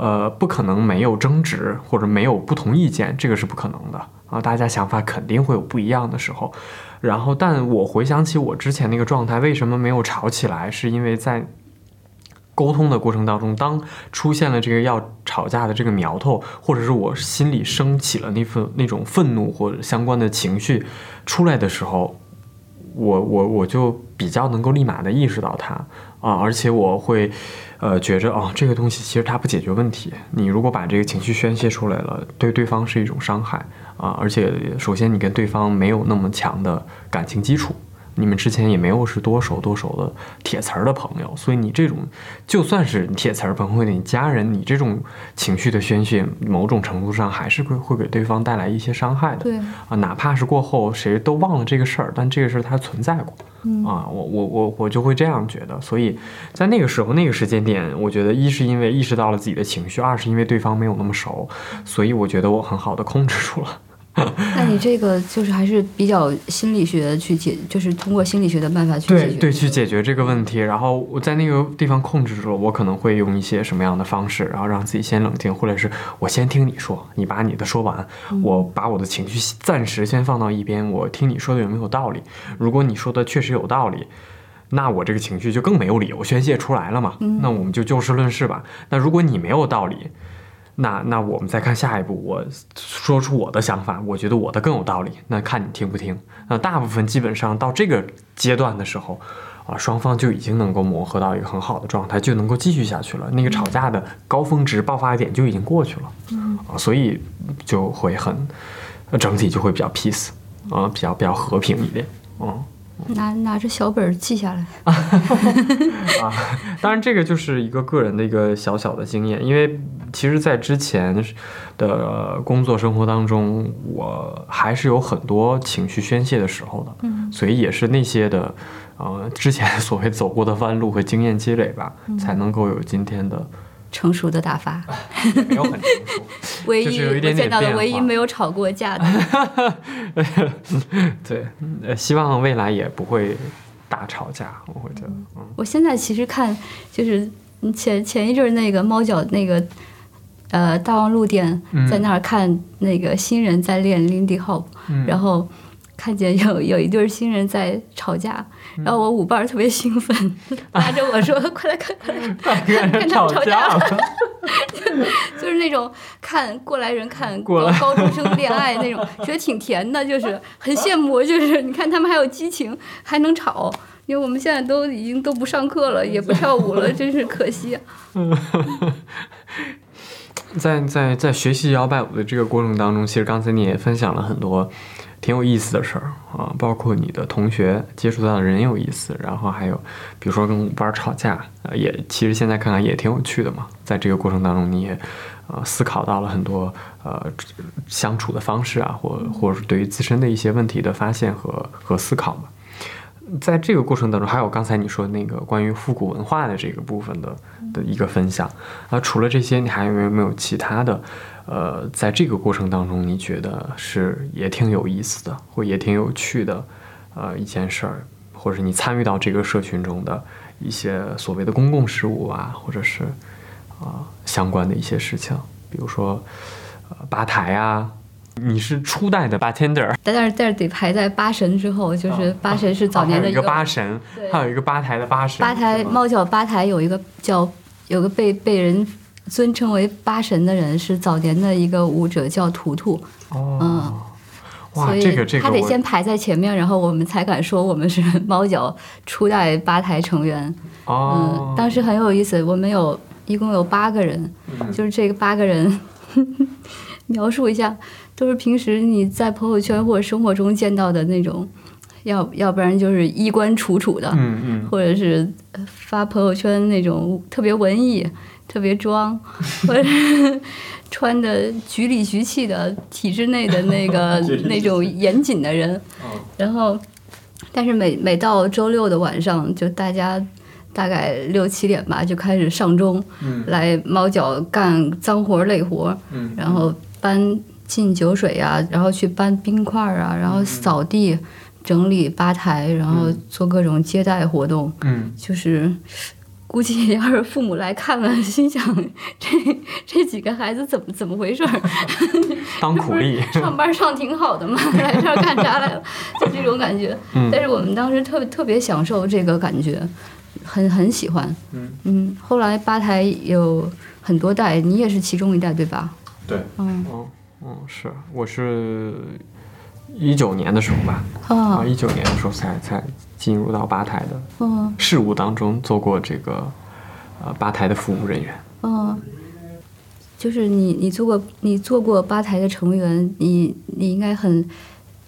呃，不可能没有争执或者没有不同意见，这个是不可能的啊！大家想法肯定会有不一样的时候。然后，但我回想起我之前那个状态，为什么没有吵起来？是因为在沟通的过程当中，当出现了这个要吵架的这个苗头，或者是我心里升起了那份那种愤怒或者相关的情绪出来的时候，我我我就比较能够立马的意识到它啊，而且我会。呃，觉着啊，这个东西其实它不解决问题。你如果把这个情绪宣泄出来了，对对方是一种伤害啊！而且，首先你跟对方没有那么强的感情基础。你们之前也没有是多熟多熟的铁瓷儿的朋友，所以你这种就算是铁瓷儿朋友的你家人，你这种情绪的宣泄，某种程度上还是会会给对方带来一些伤害的。对啊，哪怕是过后谁都忘了这个事儿，但这个事儿它存在过。嗯啊，我我我我就会这样觉得。所以在那个时候那个时间点，我觉得一是因为意识到了自己的情绪，二是因为对方没有那么熟，所以我觉得我很好的控制住了。那你这个就是还是比较心理学去解，就是通过心理学的办法去解决，对对，去解决这个问题。然后我在那个地方控制住了，我可能会用一些什么样的方式，然后让自己先冷静，或者是我先听你说，你把你的说完，我把我的情绪暂时先放到一边，我听你说的有没有道理。如果你说的确实有道理，那我这个情绪就更没有理由宣泄出来了嘛。那我们就就事论事吧。那如果你没有道理，那那我们再看下一步，我说出我的想法，我觉得我的更有道理，那看你听不听。那大部分基本上到这个阶段的时候，啊，双方就已经能够磨合到一个很好的状态，就能够继续下去了。那个吵架的高峰值爆发点就已经过去了，啊，所以就会很整体就会比较 peace，啊，比较比较和平一点，嗯。拿拿着小本记下来 啊！当然，这个就是一个个人的一个小小的经验，因为其实，在之前的工作生活当中，我还是有很多情绪宣泄的时候的，嗯，所以也是那些的，呃，之前所谓走过的弯路和经验积累吧，才能够有今天的。成熟的打发，没有很成熟，唯一我见到的唯一没有吵过架的。对，希望未来也不会大吵架，我会觉得。嗯，我现在其实看，就是前前一阵那个猫脚那个，呃，大望路店在那儿看那个新人在练 Lindy Hop，然后看见有有一对新人在吵架，然后我舞伴儿特别兴奋，拉着我说：“快来看，快来看，看他们吵架了。”就是那种看过来人看过高中生恋爱那种，觉得挺甜的，就是很羡慕。就是你看他们还有激情，还能吵。因为我们现在都已经都不上课了，也不跳舞了，真是可惜啊。在在在学习摇摆舞的这个过程当中，其实刚才你也分享了很多挺有意思的事儿啊，包括你的同学接触到的人有意思，然后还有比如说跟舞伴儿吵架，呃，也其实现在看看也挺有趣的嘛。在这个过程当中，你也呃思考到了很多呃相处的方式啊，或或者是对于自身的一些问题的发现和和思考嘛。在这个过程当中，还有刚才你说那个关于复古文化的这个部分的的一个分享啊，除了这些，你还有没有其他的？呃，在这个过程当中，你觉得是也挺有意思的，或也挺有趣的，呃，一件事儿，或者是你参与到这个社群中的一些所谓的公共事务啊，或者是啊、相关的一些事情，比如说呃吧台啊，你是初代的 bartender。但是但是得排在八神之后，就是八神是早年的一个个八神，还有一个吧台的八神，吧台猫脚吧台有一个叫有个被被人尊称为八神的人，是早年的一个舞者叫图图，哦，哇，所以这个这个他得先排在前面，然后我们才敢说我们是 猫脚初代吧台成员。哦。嗯，，当时很有意思，我们有一共有八个人，嗯。就是这个八个人，描述一下，都是平时你在朋友圈或者生活中见到的那种，要要不然就是衣冠楚楚的，嗯嗯。或者是呃发朋友圈那种特别文艺、特别装，或者是 穿的局里局气的体制内的那个 那种严谨的人。哦。然后，但是每每到周六的晚上，就大家大概六七点吧，就开始上钟嗯。来猫脚干脏活累活，嗯，然后搬进酒水呀、然后去搬冰块啊，然后扫地、整理吧台，然后做各种接待活动。嗯。就是估计要是父母来看了，心想这这几个孩子怎么怎么回事儿？当苦力，上班上挺好的嘛，来这儿干啥来了？就这种感觉。嗯但是我们当时特别特别享受这个感觉，很很喜欢。嗯嗯，后来吧台有很多代，你也是其中一代对吧？对，嗯嗯嗯，是，我是一九年的时候吧，啊，啊一九年的时候才才进入到吧台的嗯事务当中，做过这个呃吧台的服务人员。嗯，就是你你做过你做过吧台的成员，你你应该很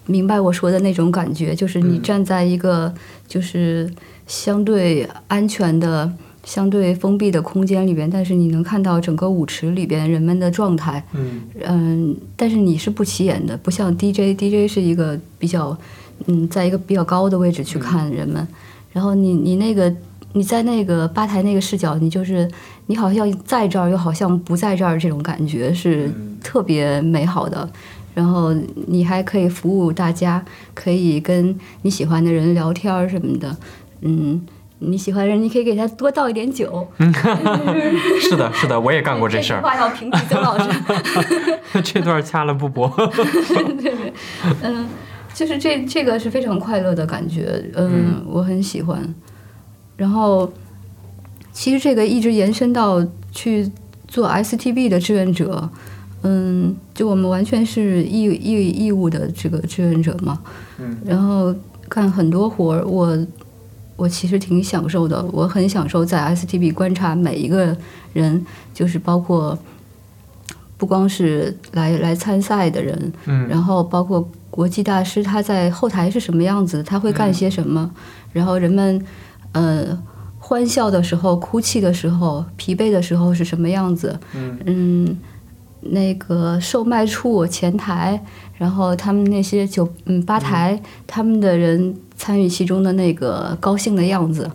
明白我说的那种感觉，就是你嗯站在一个就是相对安全的。相对封闭的空间里边，但是你能看到整个舞池里边人们的状态，嗯嗯，但是你是不起眼的，不像 DJ，DJ 是一个比较，嗯，在一个比较高的位置去看人们，然后你你那个你在那个吧台那个视角，你就是你好像在这儿，又好像不在这儿，这种感觉是嗯特别美好的。然后你还可以服务大家，可以跟你喜欢的人聊天什么的，嗯。你喜欢的人，你可以给他多倒一点酒。是的，是的，我也干过这事儿。话要屏蔽曾老师。这段掐了不播。对对，嗯，就是这这个是非常快乐的感觉，嗯，我很喜欢。然后，其实这个一直延伸到去做 STB 的志愿者，嗯，就我们完全是义义义务的这个志愿者嘛，嗯，然后干很多活儿，我我其实挺享受的，我很享受在 STB 观察每一个人，就是包括不光是来来参赛的人，嗯。然后包括国际大师他在后台是什么样子，他会干些什么，然后人们呃欢笑的时候、哭泣的时候、疲惫的时候是什么样子，嗯。嗯，那个售卖处前台，然后他们那些酒嗯吧台，他们的人参与其中的那个高兴的样子，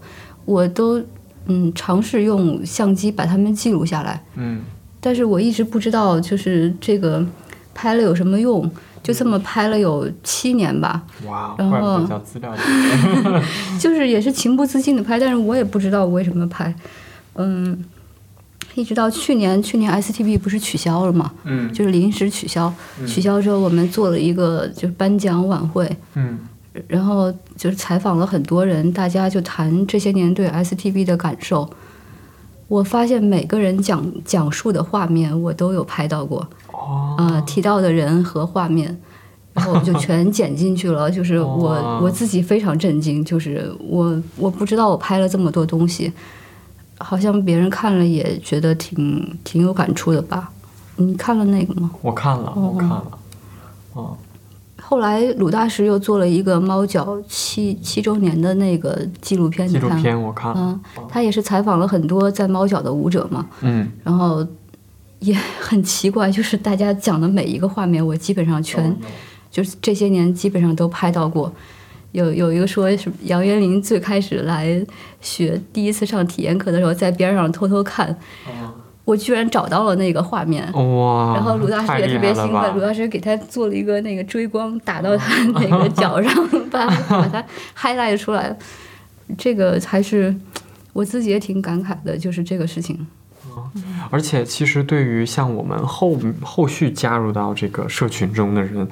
我都嗯尝试用相机把他们记录下来。嗯。但是我一直不知道，就是这个拍了有什么用，就这么拍了有七年吧，哇，然后 就是也是情不自禁的拍，但是我也不知道我为什么拍，嗯，一直到去年，去年 STB 不是取消了吗，嗯。就是临时取消，取消之后我们做了一个就是颁奖晚会，嗯然后就是采访了很多人，大家就谈这些年对 STB 的感受。我发现每个人讲讲述的画面，我都有拍到过，哦呃，提到的人和画面，然后我就 全剪进去了。就是哇我我自己非常震惊，就是我我不知道我拍了这么多东西，好像别人看了也觉得挺挺有感触的吧？你看了那个吗？我看了，我看了，哦后来鲁大师又做了一个猫脚七七周年的那个纪录片，纪录你看。了片我看了，嗯，他也是采访了很多在猫脚的舞者嘛，嗯。然后也很奇怪，就是大家讲的每一个画面，我基本上全、就是这些年基本上都拍到过。有有一个说是杨元林最开始来学，第一次上体验课的时候，在边上偷偷看，我居然找到了那个画面。哇，然后鲁大师也特别兴奋，鲁大师给他做了一个那个追光，打到他那个脚 上，把把他 highlight 出来了。这个还是我自己也挺感慨的，就是这个事情。而且，其实对于像我们后后续加入到这个社群中的人，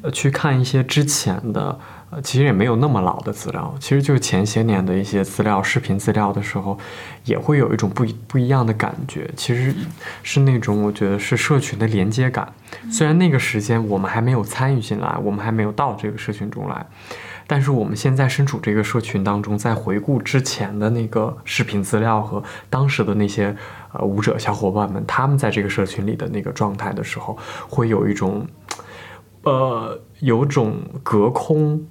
呃，去看一些之前的，呃，其实也没有那么老的资料，其实就是前些年的一些资料、视频资料的时候，也会有一种不一不一样的感觉。其实是那种我觉得是社群的连接感。虽然那个时间我们还没有参与进来，我们还没有到这个社群中来。但是我们现在身处这个社群当中，在回顾之前的那个视频资料和当时的那些呃舞者小伙伴们，他们在这个社群里的那个状态的时候，会有一种呃有种隔空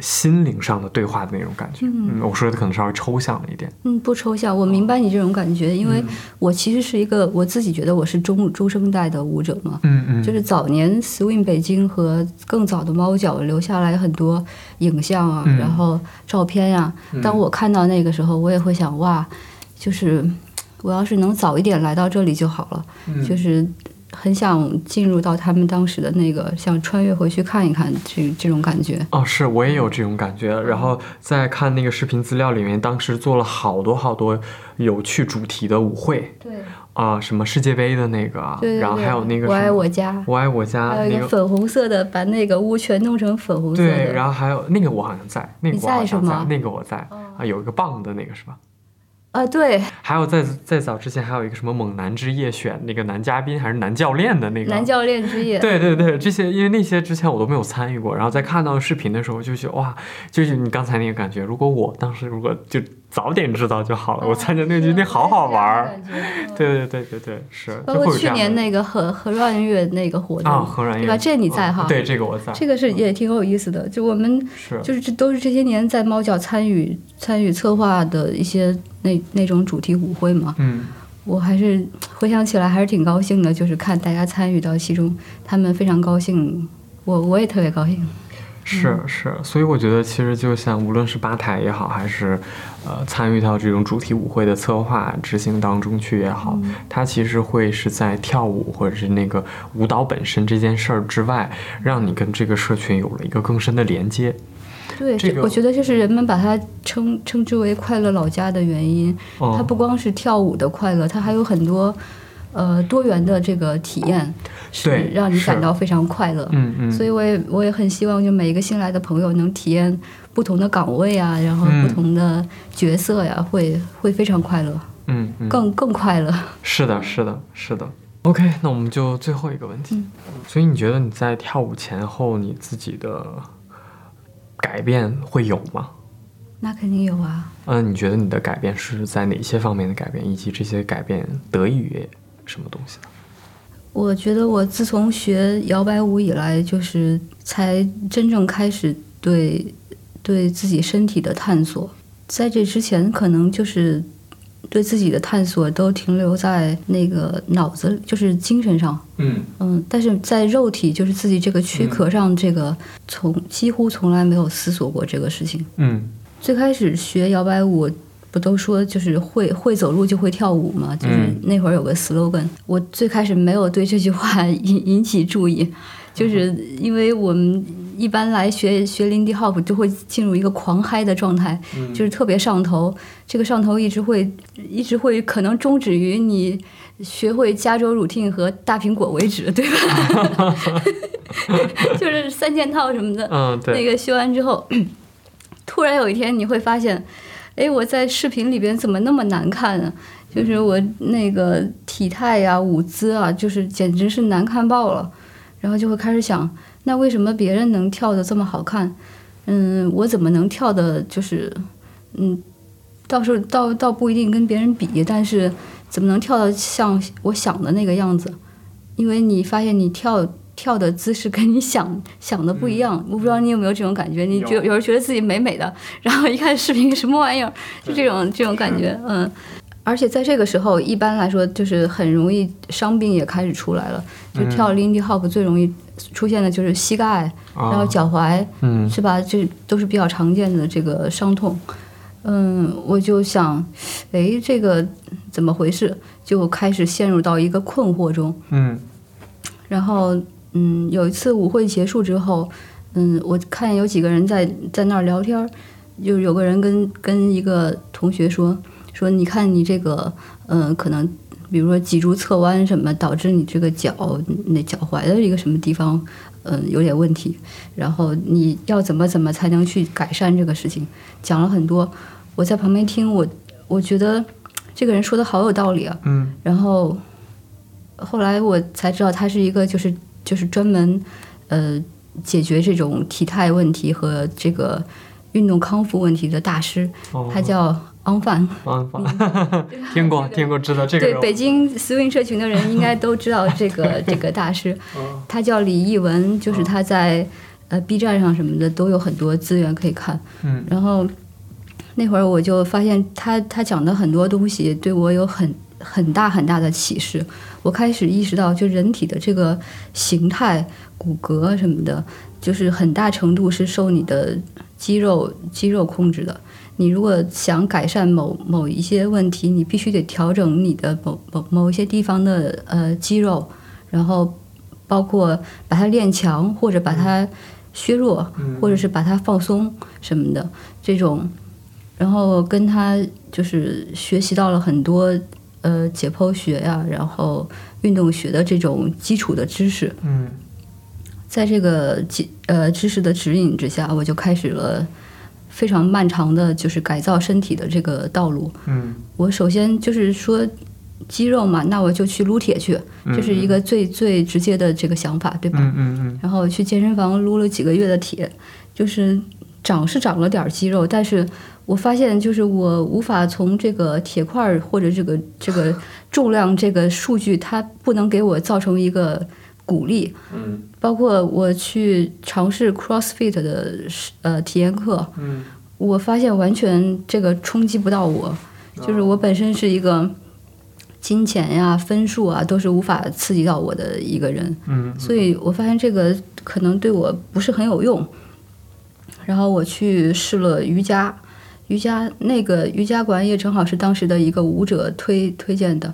心灵上的对话的那种感觉。嗯，我说的可能稍微抽象了一点。嗯，不抽象，我明白你这种感觉，因为嗯我其实是一个我自己觉得我是中中生代的舞者嘛，嗯嗯，就是早年 Swing 北京和更早的猫脚留下来很多影像啊，嗯。然后照片呀、当我看到那个时候，我也会想哇，就是我要是能早一点来到这里就好了，嗯。就是很想进入到他们当时的那个，想穿越回去看一看这这种感觉。哦，是我也有这种感觉。然后在看那个视频资料里面，当时做了好多好多有趣主题的舞会对啊、什么世界杯的那个啊，对对然后还有那个我爱我家，我爱我家还有一那个个粉红色的，把那个屋全弄成粉红色的。对，然后还有那个我好像在，那个你我好像在在是吗，那个我在啊，有一个棒的那个是吧？啊，对，还有在在早之前还有一个什么猛男之夜选那个男嘉宾还是男教练的那个男教练之夜。对对对，这些因为那些之前我都没有参与过，然后在看到视频的时候就觉得哇，就是你刚才那个感觉，如果我当时如果就早点知道就好了，我参加那个就那好好玩儿。对对对对对，是。包括去年那个和和软月那个活动啊，对吧？这你在哈？对，这个我在。这个是也挺有意思的。就我们是就是这都是这些年在猫脚参与参与策划的一些那那种主题舞会嘛。嗯我还是回想起来还是挺高兴的，就是看大家参与到其中，他们非常高兴，我我也特别高兴。是是，所以我觉得其实就像无论是吧台也好，还是呃参与到这种主题舞会的策划执行当中去也好，它其实会是在跳舞或者是那个舞蹈本身这件事儿之外，让你跟这个社群有了一个更深的连接。对，这个我觉得这是人们把它称称之为快乐老家的原因。哦它不光是跳舞的快乐，它还有很多呃多元的这个体验，是对让你感到非常快乐。嗯嗯，所以我也我也很希望，就每一个新来的朋友能体验不同的岗位啊，然后嗯不同的角色呀，会会非常快乐，嗯嗯，更更快乐。是的，是的，是的。OK，那我们就最后一个问题。嗯所以你觉得你在跳舞前后，你自己的改变会有吗？那肯定有啊，嗯，你觉得你的改变是在哪些方面的改变，以及这些改变得益于什么东西呢？我觉得我自从学摇摆舞以来，就是才真正开始对对自己身体的探索。在这之前，可能就是对自己的探索都停留在那个脑子，就是精神上。嗯嗯，但是在肉体，就是自己这个躯壳上，这个从几乎从来没有思索过这个事情。嗯最开始学摇摆舞，不都说就是会会走路就会跳舞吗？就是嗯那会儿有个 slogan，、我最开始没有对这句话 引引起注意，就是因为我们一般来学学林迪 hop 就会进入一个狂嗨的状态，就是特别上头。这个上头一直会一直会可能终止于你学会加州 routine 和大苹果为止，对吧？就是三件套什么的。嗯，对。那个学完之后，突然有一天你会发现，哎，我在视频里边怎么那么难看啊？就是我那个体态呀、舞姿啊，就是简直是难看爆了。然后就会开始想，那为什么别人能跳的这么好看？嗯，我怎么能跳的，就是嗯，到时候倒倒不一定跟别人比，但是怎么能跳的像我想的那个样子？因为你发现你跳跳的姿势跟你想想的不一样。我不知道你有没有这种感觉？你觉有人觉得自己美美的，然后一看视频什么玩意儿，就这种这种感觉，嗯。而且在这个时候，一般来说就是很容易伤病也开始出来了。就跳 Lindy Hop 最容易出现的就是膝盖，然后脚踝，嗯是吧？这都是比较常见的这个伤痛。嗯，我就想，哎，这个怎么回事？就开始陷入到一个困惑中。嗯。然后，嗯，有一次舞会结束之后，嗯，我看有几个人在在那儿聊天，就有个人跟跟一个同学说。说你看你这个，嗯，可能比如说脊柱侧弯什么，导致你这个脚那脚踝的一个什么地方，嗯，有点问题。然后你要怎么怎么才能去改善这个事情？讲了很多，我在旁边听，我我觉得这个人说的好有道理啊。嗯。然后后来我才知道，他是一个就是就是专门呃解决这种体态问题和这个运动康复问题的大师，他叫。王范，王范，听过 听过，知道这个。对，北京 swing 社群的人应该都知道这个 这个大师，他叫李艺文，就是他在呃 B 站上什么的都有很多资源可以看。嗯。然后那会儿我就发现他他讲的很多东西对我有很很大很大的启示。我开始意识到，就人体的这个形态、骨骼什么的，就是很大程度是受你的肌肉肌肉控制的。你如果想改善某某一些问题，你必须得调整你的某某某一些地方的呃肌肉，然后包括把它练强或者把它削弱，或者是把它放松什么的这种，然后跟他就是学习到了很多呃解剖学呀，然后运动学的这种基础的知识。嗯，在这个基呃知识的指引之下，我就开始了。非常漫长的就是改造身体的这个道路。嗯，我首先就是说肌肉嘛，那我就去撸铁去，这是一个最最直接的这个想法，对吧？嗯嗯嗯。然后去健身房撸了几个月的铁，就是长是长了点肌肉，但是我发现就是我无法从这个铁块或者这个这个重量这个数据，它不能给我造成一个。鼓励，嗯，包括我去尝试 CrossFit 的呃体验课，嗯，我发现完全这个冲击不到我，就是我本身是一个金钱呀、分数啊都是无法刺激到我的一个人，嗯，所以我发现这个可能对我不是很有用。然后我去试了瑜伽，瑜伽那个瑜伽馆也正好是当时的一个舞者推推荐的。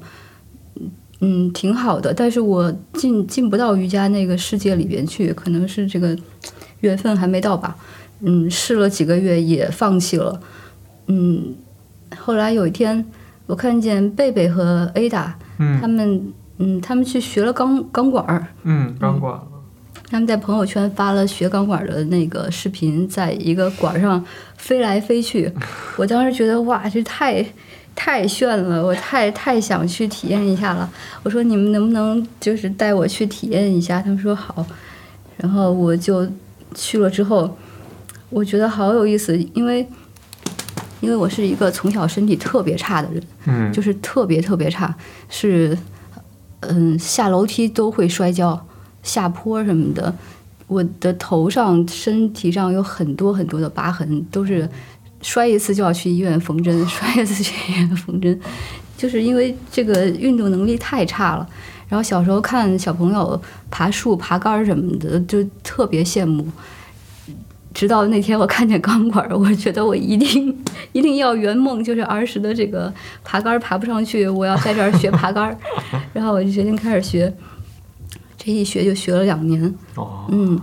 嗯，挺好的，但是我进进不到瑜伽那个世界里边去，可能是这个缘分还没到吧。嗯，试了几个月也放弃了。嗯，后来有一天，我看见贝贝和 Ada，他们嗯，他们去学了钢钢管儿。嗯，钢管。他们在朋友圈发了学钢管的那个视频，在一个管上飞来飞去。我当时觉得哇，这太……太炫了，我太太想去体验一下了。我说你们能不能就是带我去体验一下？他们说好，然后我就去了。之后我觉得好有意思，因为因为我是一个从小身体特别差的人，嗯，就是特别特别差，是嗯下楼梯都会摔跤，下坡什么的，我的头上、身体上有很多很多的疤痕，都是。摔一次就要去医院缝针，摔一次去医院缝针，就是因为这个运动能力太差了。然后小时候看小朋友爬树、爬杆儿什么的，就特别羡慕。直到那天我看见钢管，我觉得我一定 一定要圆梦，就是儿时的这个爬杆儿爬不上去，我要在这儿学爬杆儿。然后我就决定开始学，这一学就学了两年。哦，嗯。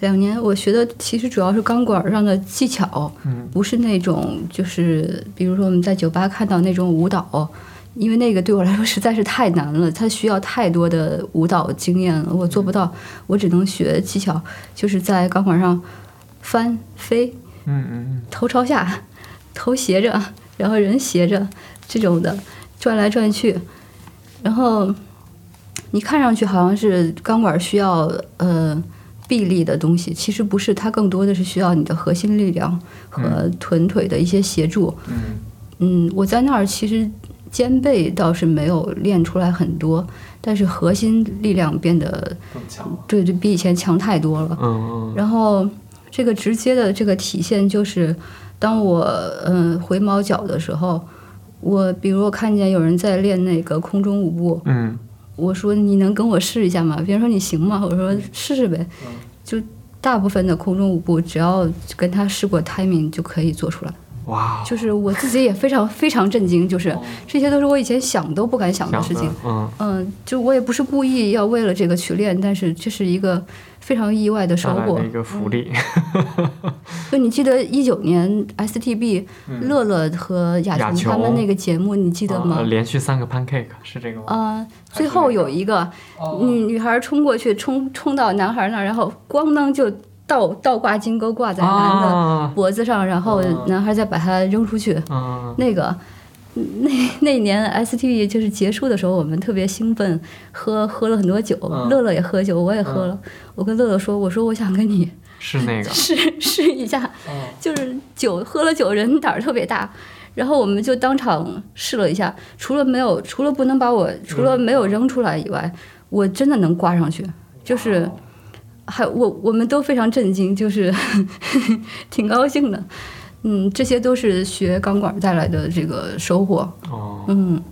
两年我学的其实主要是钢管上的技巧，嗯不是那种就是比如说我们在酒吧看到那种舞蹈，因为那个对我来说实在是太难了，它需要太多的舞蹈经验了，我做不到，我只能学技巧，就是在钢管上翻飞，嗯嗯头朝下，头斜着，然后人斜着这种的转来转去，然后你看上去好像是钢管需要呃臂力的东西，其实不是，它更多的是需要你的核心力量和臀腿的一些协助。嗯嗯，我在那儿其实肩背倒是没有练出来很多，但是核心力量变得更强。对对比以前强太多了。嗯嗯然后这个直接的这个体现就是，当我嗯、呃回毛脚的时候，我比如我看见有人在练那个空中舞步，嗯我说你能跟我试一下吗？别人说你行吗？我说试试呗。就大部分的空中舞步，只要跟他试过 timing 就可以做出来。哇，就是我自己也非常非常震惊，就是哦这些都是我以前想都不敢想的事情。嗯，嗯，就我也不是故意要为了这个去练，但是这是一个非常意外的收获。一个福利。就你记得一九年 STB 嗯乐乐和雅雅琼他们那个节目，你记得呃吗？连续三个 pancake 是这个吗？啊、最后有一个哦女女孩冲过去，冲冲到男孩那儿，然后咣当就倒倒挂金钩挂在男的啊，脖子上，然后嗯男孩再把它扔出去。嗯那个 那那年 STB 就是结束的时候，我们特别兴奋，喝喝了很多酒，嗯乐乐也喝酒，我也喝了。我跟乐乐说：“我说我想跟你 是那个。试试一下，就是酒喝了酒人胆儿特别大。”然后我们就当场试了一下，除了没有，除了不能把我，除了没有扔出来以外，我真的能挂上去，就是还我我们都非常震惊，就是 挺高兴的。嗯，这些都是学钢管带来的这个收获。哦，嗯，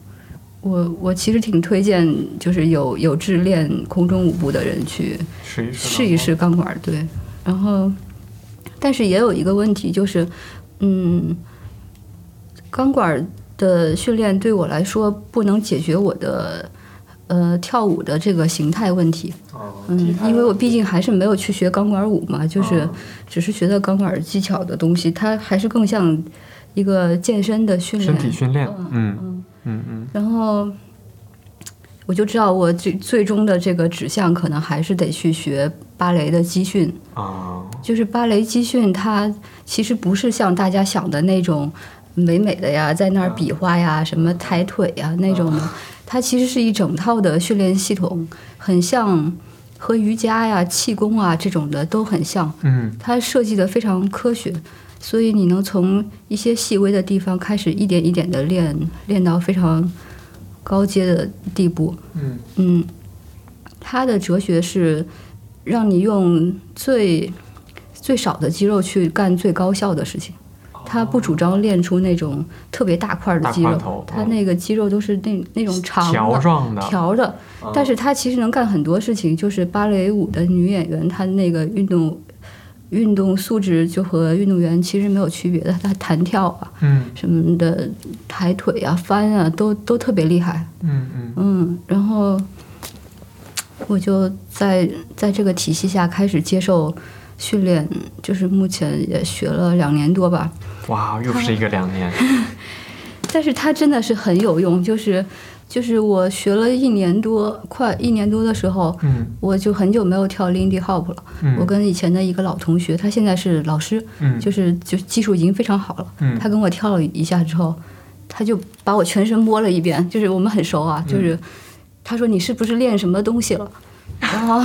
我我其实挺推荐，就是有有志练空中舞步的人去试一试。试一。试钢管儿，对。然后，但是也有一个问题，就是，嗯，钢管儿的训练对我来说不能解决我的呃跳舞的这个形态问题。哦，嗯，因为我毕竟还是没有去学钢管舞嘛，就是哦只是学的钢管技巧的东西，它还是更像一个健身的训练。身体训练。嗯嗯嗯嗯然后我就知道我最最终的这个指向可能还是得去学芭蕾的基训。啊，就是芭蕾基训，它其实不是像大家想的那种美美的呀，在那儿比划呀，什么抬腿呀那种的。它其实是一整套的训练系统，很像和瑜伽呀、气功啊这种的都很像。嗯它设计的非常科学，所以你能从一些细微的地方开始一点一点的练，练到非常高阶的地步。嗯嗯，他的哲学是让你用最最少的肌肉去干最高效的事情。他不主张练出那种特别大块儿的肌肉，他嗯那个肌肉都是那那种长条的、状的。条的，嗯但是他其实能干很多事情。就是芭蕾舞的女演员，她那个运动运动素质就和运动员其实没有区别的，她弹跳啊嗯什么的，抬腿啊、翻啊，都都特别厉害。嗯嗯嗯，然后我就在在这个体系下开始接受训练，就是目前也学了两年多吧。哇，又是一个两年。但是它真的是很有用，就是就是我学了一年多，快一年多的时候，嗯我就很久没有跳 Lindy Hop 了。嗯，我跟以前的一个老同学，他现在是老师，嗯就是就技术已经非常好了。嗯他跟我跳了一下之后，他就把我全身摸了一遍，就是我们很熟啊，就是他说你是不是练什么东西了？然 后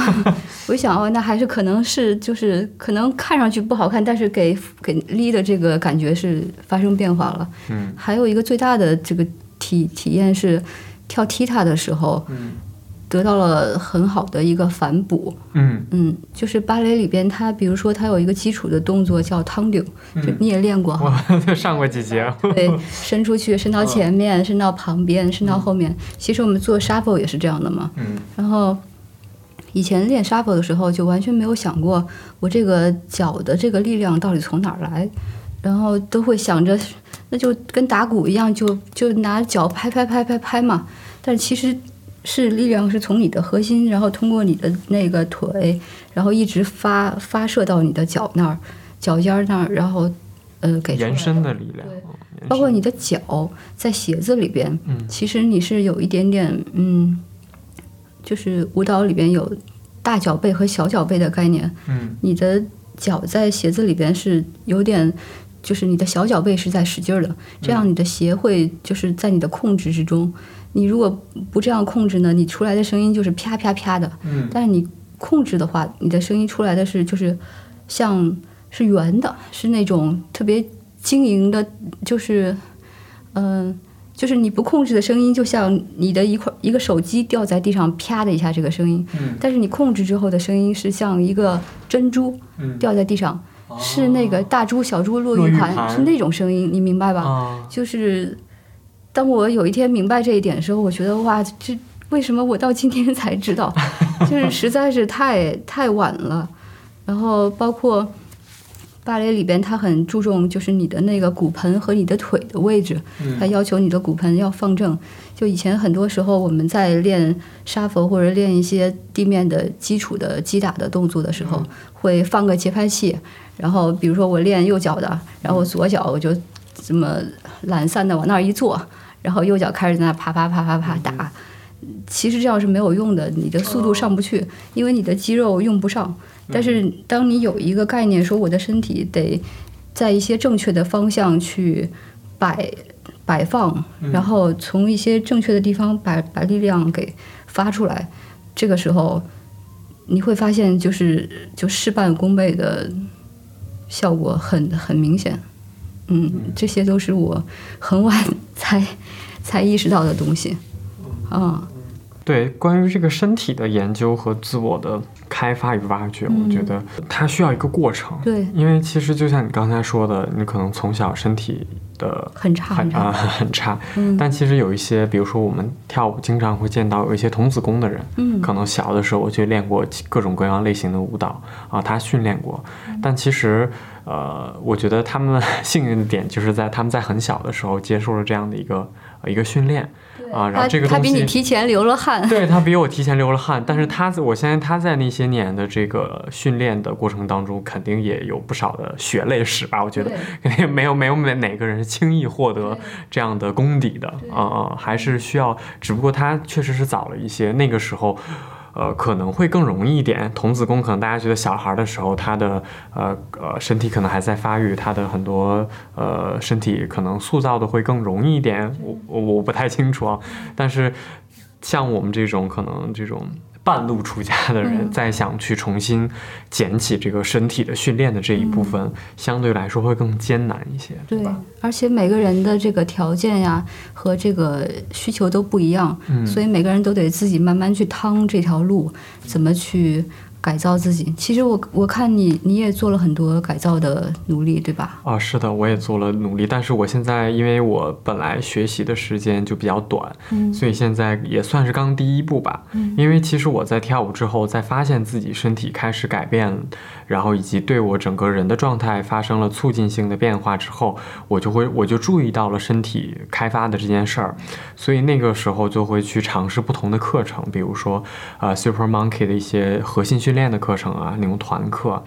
我一想哦，那还是可能是就是可能看上去不好看，但是给给力的这个感觉是发生变化了。嗯还有一个最大的这个体体验是跳踢踏的时候嗯得到了很好的一个反哺。嗯嗯，就是芭蕾里边，它比如说它有一个基础的动作叫汤顶，就你也练过哈，我 上过几节。对，伸出去，伸到前面，伸到旁边，伸到后面。其实我们做 shuffle 也是这样的嘛。嗯然后以前练 shuffle 的时候，就完全没有想过我这个脚的这个力量到底从哪儿来，然后都会想着，那就跟打鼓一样，就就拿脚拍拍拍拍拍嘛。但其实是力量是从你的核心，然后通过你的那个腿，然后一直发发射到你的脚那儿，脚尖儿那儿，然后呃给延伸的力量，包括你的脚在鞋子里边，嗯其实你是有一点点，嗯，就是舞蹈里边有大脚背和小脚背的概念。嗯你的脚在鞋子里边是有点，就是你的小脚背是在使劲儿的，这样你的鞋会就是在你的控制之中。你如果不这样控制呢，你出来的声音就是啪啪啪的。嗯但是你控制的话，你的声音出来的是就是像是圆的，是那种特别晶莹的，就是嗯、就是你不控制的声音，就像你的一块一个手机掉在地上啪的一下这个声音，嗯但是你控制之后的声音是像一个珍珠嗯掉在地上，是那个大珠小珠落落玉盘是那种声音，你明白吧？啊就是当我有一天明白这一点的时候，我觉得哇，这为什么我到今天才知道？就是实在是太太晚了。然后包括芭蕾里边，它很注重就是你的那个骨盆和你的腿的位置，它要求你的骨盆要放正。就以前很多时候我们在练沙佛或者练一些地面的基础的击打的动作的时候，会放个节拍器，然后比如说我练右脚的，然后左脚我就这么懒散的往那儿一坐，然后右脚开始在那啪啪啪啪啪打。其实这样是没有用的，你的速度上不去，因为你的肌肉用不上。但是当你有一个概念，说我的身体得在一些正确的方向去摆摆放，然后从一些正确的地方把把力量给发出来，这个时候你会发现，就是就事半功倍的效果很很明显。嗯，这些都是我很晚 才才意识到的东西。啊，对，关于这个身体的研究和自我的开发与挖掘，我觉得它需要一个过程。对，因为其实就像你刚才说的，你可能从小身体的很差很啊、差。很差，嗯。但其实有一些，比如说我们跳舞经常会见到有一些童子功的人，嗯。可能小的时候就练过各种各样类型的舞蹈啊，他训练过，但其实呃，我觉得他们 幸运的点就是在他们在很小的时候接受了这样的一个呃一个训练啊，然后他他比这个东西你提前流了汗。对他比我提前流了汗，但是他在我相信他在那些年的这个训练的过程当中，肯定也有不少的血泪史吧。我觉得 肯定没有没有哪哪个人是轻易获得这样的功底的啊啊、还是需要，只不过他确实是早了一些，那个时候。呃，可能会更容易一点。童子功可能大家觉得小孩的时候，他的呃呃身体可能还在发育，他的很多呃身体可能塑造的会更容易一点。我我我不太清楚啊，但是像我们这种可能这种半路出家的人，嗯。再想去重新捡起这个身体的训练的这一部分，相对来说会更艰难一些，对吧？，而且每个人的这个条件呀和这个需求都不一样，嗯。所以每个人都得自己慢慢去趟这条路，怎么去改造自己。其实我我看你你也做了很多改造的努力，对吧？啊，是的，我也做了努力，但是我现在因为我本来学习的时间就比较短，嗯所以现在也算是刚第一步吧。因为其实我在跳舞之后，在发现自己身体开始改变，然后以及对我整个人的状态发生了促进性的变化之后，我就会我就注意到了身体开发的这件事儿，所以那个时候就会去尝试不同的课程，比如说啊 Super Monkey 的一些核心训练的课程啊，那种团课。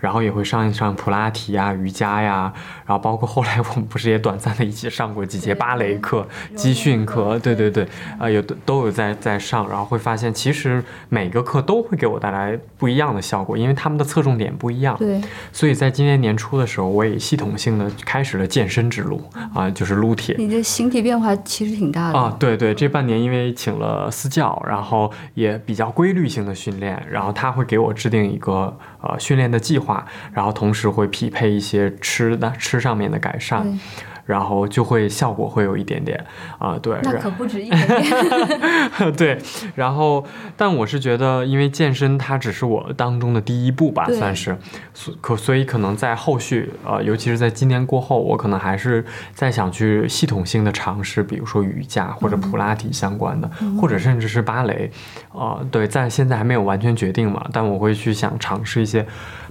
然后也会上一上普拉提呀、瑜伽呀，然后包括后来我们不是也短暂的一起上过几节芭蕾课、集训课，对对对，啊、有都有在在上，然后会发现其实每个课都会给我带来不一样的效果，因为他们的侧重点不一样。对，所以在今年年初的时候，我也系统性的开始了健身之路啊，就是撸铁。你的形体变化其实挺大的。啊，对对，这半年因为请了私教，然后也比较规律性的训练，然后他会给我制定一个呃训练的计划，然后同时会匹配一些吃的吃上面的改善，对然后就会效果会有一点点啊、对，然那可不止一点点。对，然后但我是觉得，因为健身它只是我当中的第一步吧，算是，所可所以可能在后续，呃，尤其是在今年过后，我可能还是在想去系统性的尝试，比如说瑜伽或者普拉提相关的，或者甚至是芭蕾，呃，对，在现在还没有完全决定嘛，但我会去想尝试一些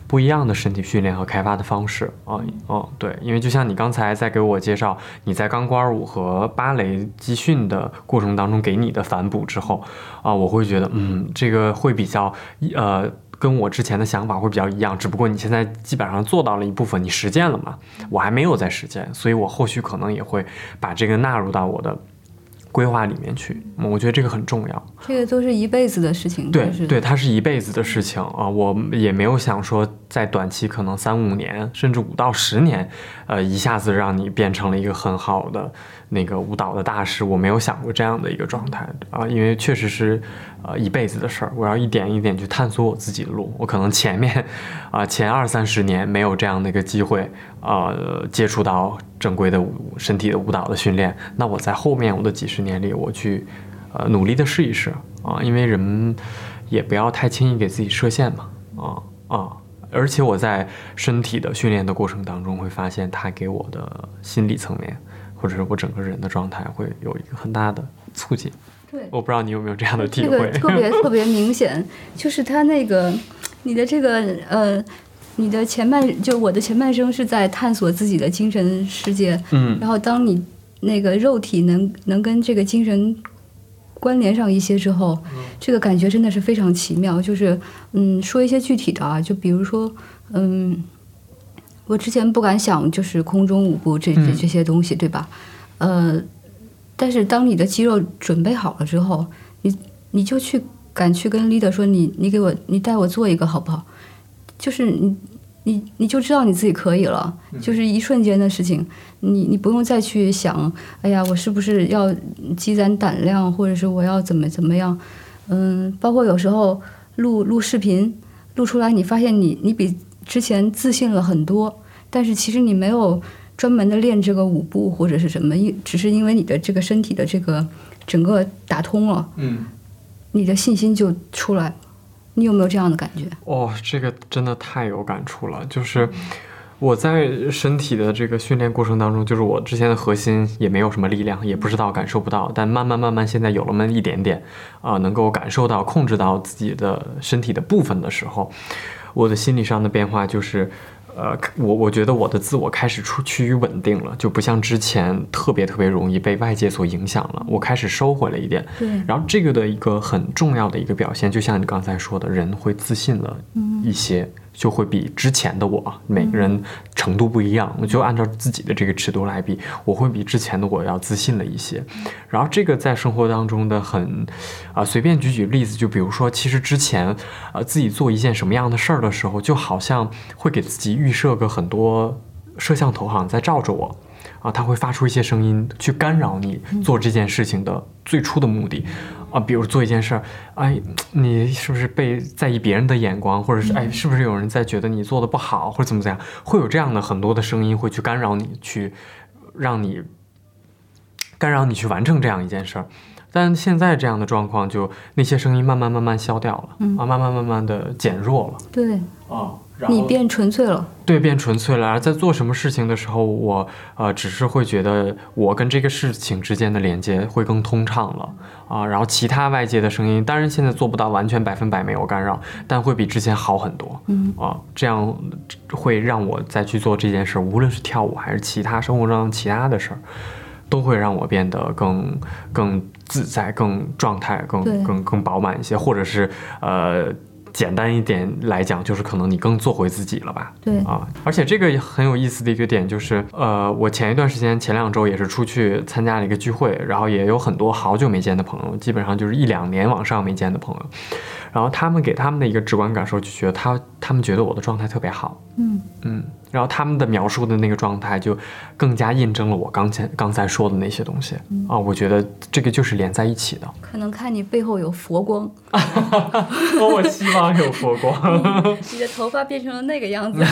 不一样的身体训练和开发的方式啊，哦，对，因为就像你刚才在给我介绍你在钢管舞和芭蕾集训的过程当中给你的反哺之后啊，我会觉得，嗯，这个会比较呃。跟我之前的想法会比较一样，只不过你现在基本上做到了一部分，你实践了嘛？我还没有在实践，所以我后续可能也会把这个纳入到我的规划里面去。我觉得这个很重要，这个都是一辈子的事情。对对，它是一辈子的事情啊！我也没有想说在短期，可能三五年，甚至五到十年，呃，一下子让你变成了一个很好的。那个舞蹈的大师，我没有想过这样的一个状态啊，因为确实是，呃，一辈子的事儿，我要一点一点去探索我自己的路。我可能前面，啊，前二三十年没有这样的一个机会，呃，接触到正规的舞身体的舞蹈的训练。那我在后面我的几十年里，我去，呃，努力的试一试啊，因为人也不要太轻易给自己设限嘛，啊啊，而且我在身体的训练的过程当中，会发现它给我的心理层面。或者是我整个人的状态会有一个很大的促进。对，我不知道你有没有这样的体会。这个特别特别明显，就是他那个你的这个呃，你的前半就我的前半生是在探索自己的精神世界。嗯。然后当你那个肉体能能跟这个精神关联上一些之后，这个感觉真的是非常奇妙。就是嗯，说一些具体的啊，就比如说嗯。我之前不敢想，就是空中舞步这这这些东西，对吧？呃，但是当你的肌肉准备好了之后，你你就去敢去跟 leader 说，你你给我你带我做一个好不好？就是你你你就知道你自己可以了，就是一瞬间的事情，你你不用再去想，哎呀，我是不是要积攒胆量，或者是我要怎么怎么样？嗯，包括有时候录录视频录出来，你发现你你比。之前自信了很多，但是其实你没有专门的练这个舞步或者是什么，因只是因为你的这个身体的这个整个打通了，嗯，你的信心就出来。你有没有这样的感觉？哦，这个真的太有感触了。就是我在身体的这个训练过程当中，就是我之前的核心也没有什么力量，也不知道感受不到，但慢慢慢慢现在有了那么一点点啊，能够感受到控制到自己的身体的部分的时候。我的心理上的变化就是，呃，我我觉得我的自我开始出趋于稳定了，就不像之前特别特别容易被外界所影响了。我开始收回了一点，对。然后这个的一个很重要的一个表现，就像你刚才说的，人会自信了一些。就会比之前的我，每个人程度不一样，我就按照自己的这个尺度来比，我会比之前的我要自信了一些。然后这个在生活当中的很，啊，随便举举例子，就比如说，其实之前，呃，自己做一件什么样的事儿的时候，就好像会给自己预设个很多摄像头，好像在照着我。啊，它会发出一些声音去干扰你做这件事情的最初的目的，啊，比如做一件事儿，哎，你是不是被在意别人的眼光，或者是哎，是不是有人在觉得你做的不好，或者怎么怎样，会有这样的很多的声音会去干扰你，去让你干扰你去完成这样一件事儿。但现在这样的状况，就那些声音慢慢慢慢消掉了，啊，慢慢慢慢的减弱了。对，啊。你变纯粹了，对，变纯粹了。而在做什么事情的时候，我呃，只是会觉得我跟这个事情之间的连接会更通畅了啊。然后其他外界的声音，当然现在做不到完全百分百没有干扰，但会比之前好很多。嗯啊，这样会让我再去做这件事，无论是跳舞还是其他生活中其他的事儿，都会让我变得更更自在、更状态、更更更饱满一些，或者是呃。简单一点来讲，就是可能你更做回自己了吧？对啊，而且这个很有意思的一个点就是，呃，我前一段时间前两周也是出去参加了一个聚会，然后也有很多好久没见的朋友，基本上就是一两年往上没见的朋友。然后他们给他们的一个直观感受，就觉得他他们觉得我的状态特别好，嗯嗯，然后他们的描述的那个状态，就更加印证了我刚才刚才说的那些东西啊，我觉得这个就是连在一起的。可能看你背后有佛光，我希望有佛光，你的头发变成了那个样子。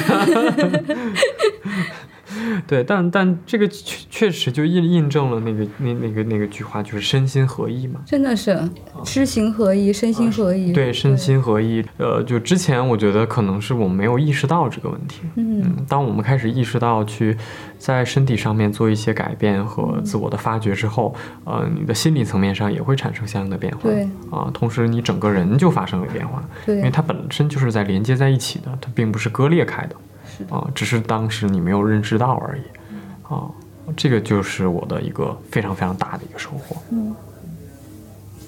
对，但但这个确确实就印印证了那个那那个那个句话，就是身心合一嘛。真的是知行合一，身心合一。对，身心合一。呃，就之前我觉得可能是我们没有意识到这个问题。嗯，当我们开始意识到去在身体上面做一些改变和自我的发掘之后，呃，你的心理层面上也会产生相应的变化。对啊，同时你整个人就发生了变化。对，因为它本身就是在连接在一起的，它并不是割裂开的。是啊，只是当时你没有认知到而已。啊，这个就是我的一个非常非常大的一个收获。嗯，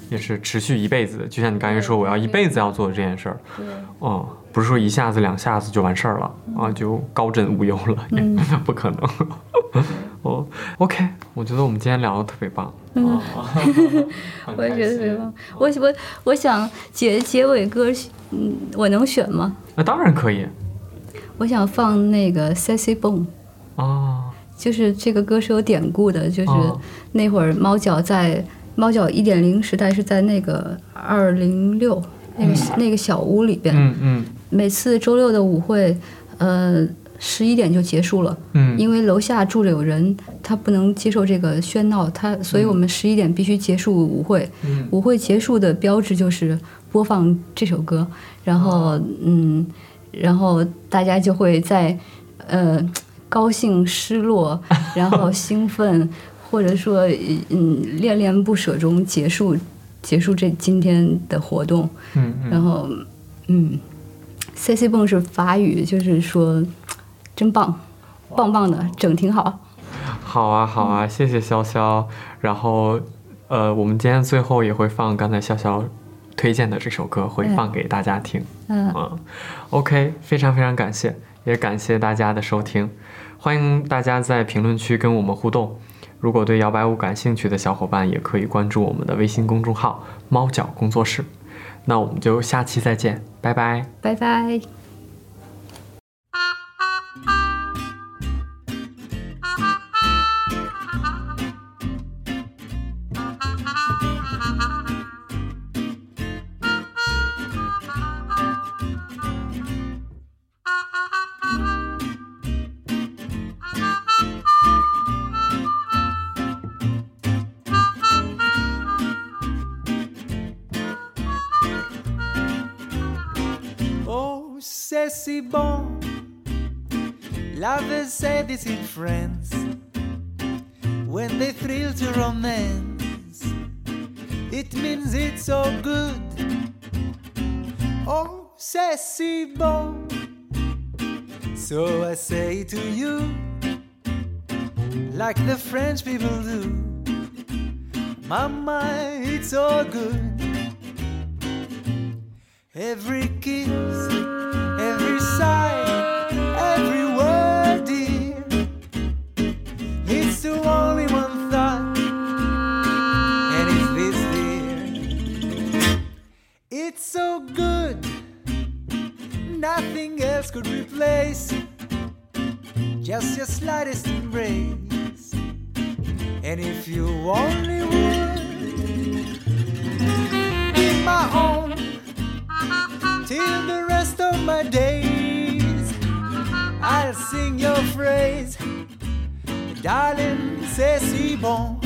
也是持续一辈子的，就像你刚才说，我要一辈子要做这件事儿。对，嗯，不是说一下子两下子就完事儿了啊，就高枕无忧了，嗯 不可能。哦，OK，我觉得我们今天聊的特别棒。嗯啊我也觉得特别棒。我我我想结结尾歌，嗯，我能选吗？那当然可以我想放那个 Sassy Bone，啊。就是这个歌是有典故的，就是哦。那会儿猫脚在猫脚一点零时代是在那个二零六那个、那个小屋里边，嗯嗯。每次周六的舞会，呃，十一点就结束了，嗯，因为楼下住着有人，他不能接受这个喧闹，他所以我们十一点必须结束舞会。嗯。舞会结束的标志就是播放这首歌，然后嗯，然后大家就会在呃高兴、失落，然后 兴奋，或者说嗯恋恋不舍中结束结束这今天的活动。嗯嗯然后嗯，C C 蹦是法语，就是说真棒，棒棒的，整挺好。好啊，好啊，谢谢潇潇。然后，呃，我们今天最后也会放刚才潇潇推荐的这首歌，会放给大家听。嗯，嗯，OK，非常非常感谢，也感谢大家的收听，欢迎大家在评论区跟我们互动。如果对摇摆舞感兴趣的小伙伴，也可以关注我们的微信公众号“猫脚工作室”。那我们就下期再见，拜拜。拜拜。Lovers say this in France when they thrill to romance. It means it's so good. Oh, si bon. So I say to you, like the French people do, Mama, it's so good. Every kiss, every sigh, to only one thought, and it's this, dear. It's so good, nothing else could replace just your slightest embrace. And if you only would be my own till the rest of my days. I'll sing your phrase, darling, c'est si bon.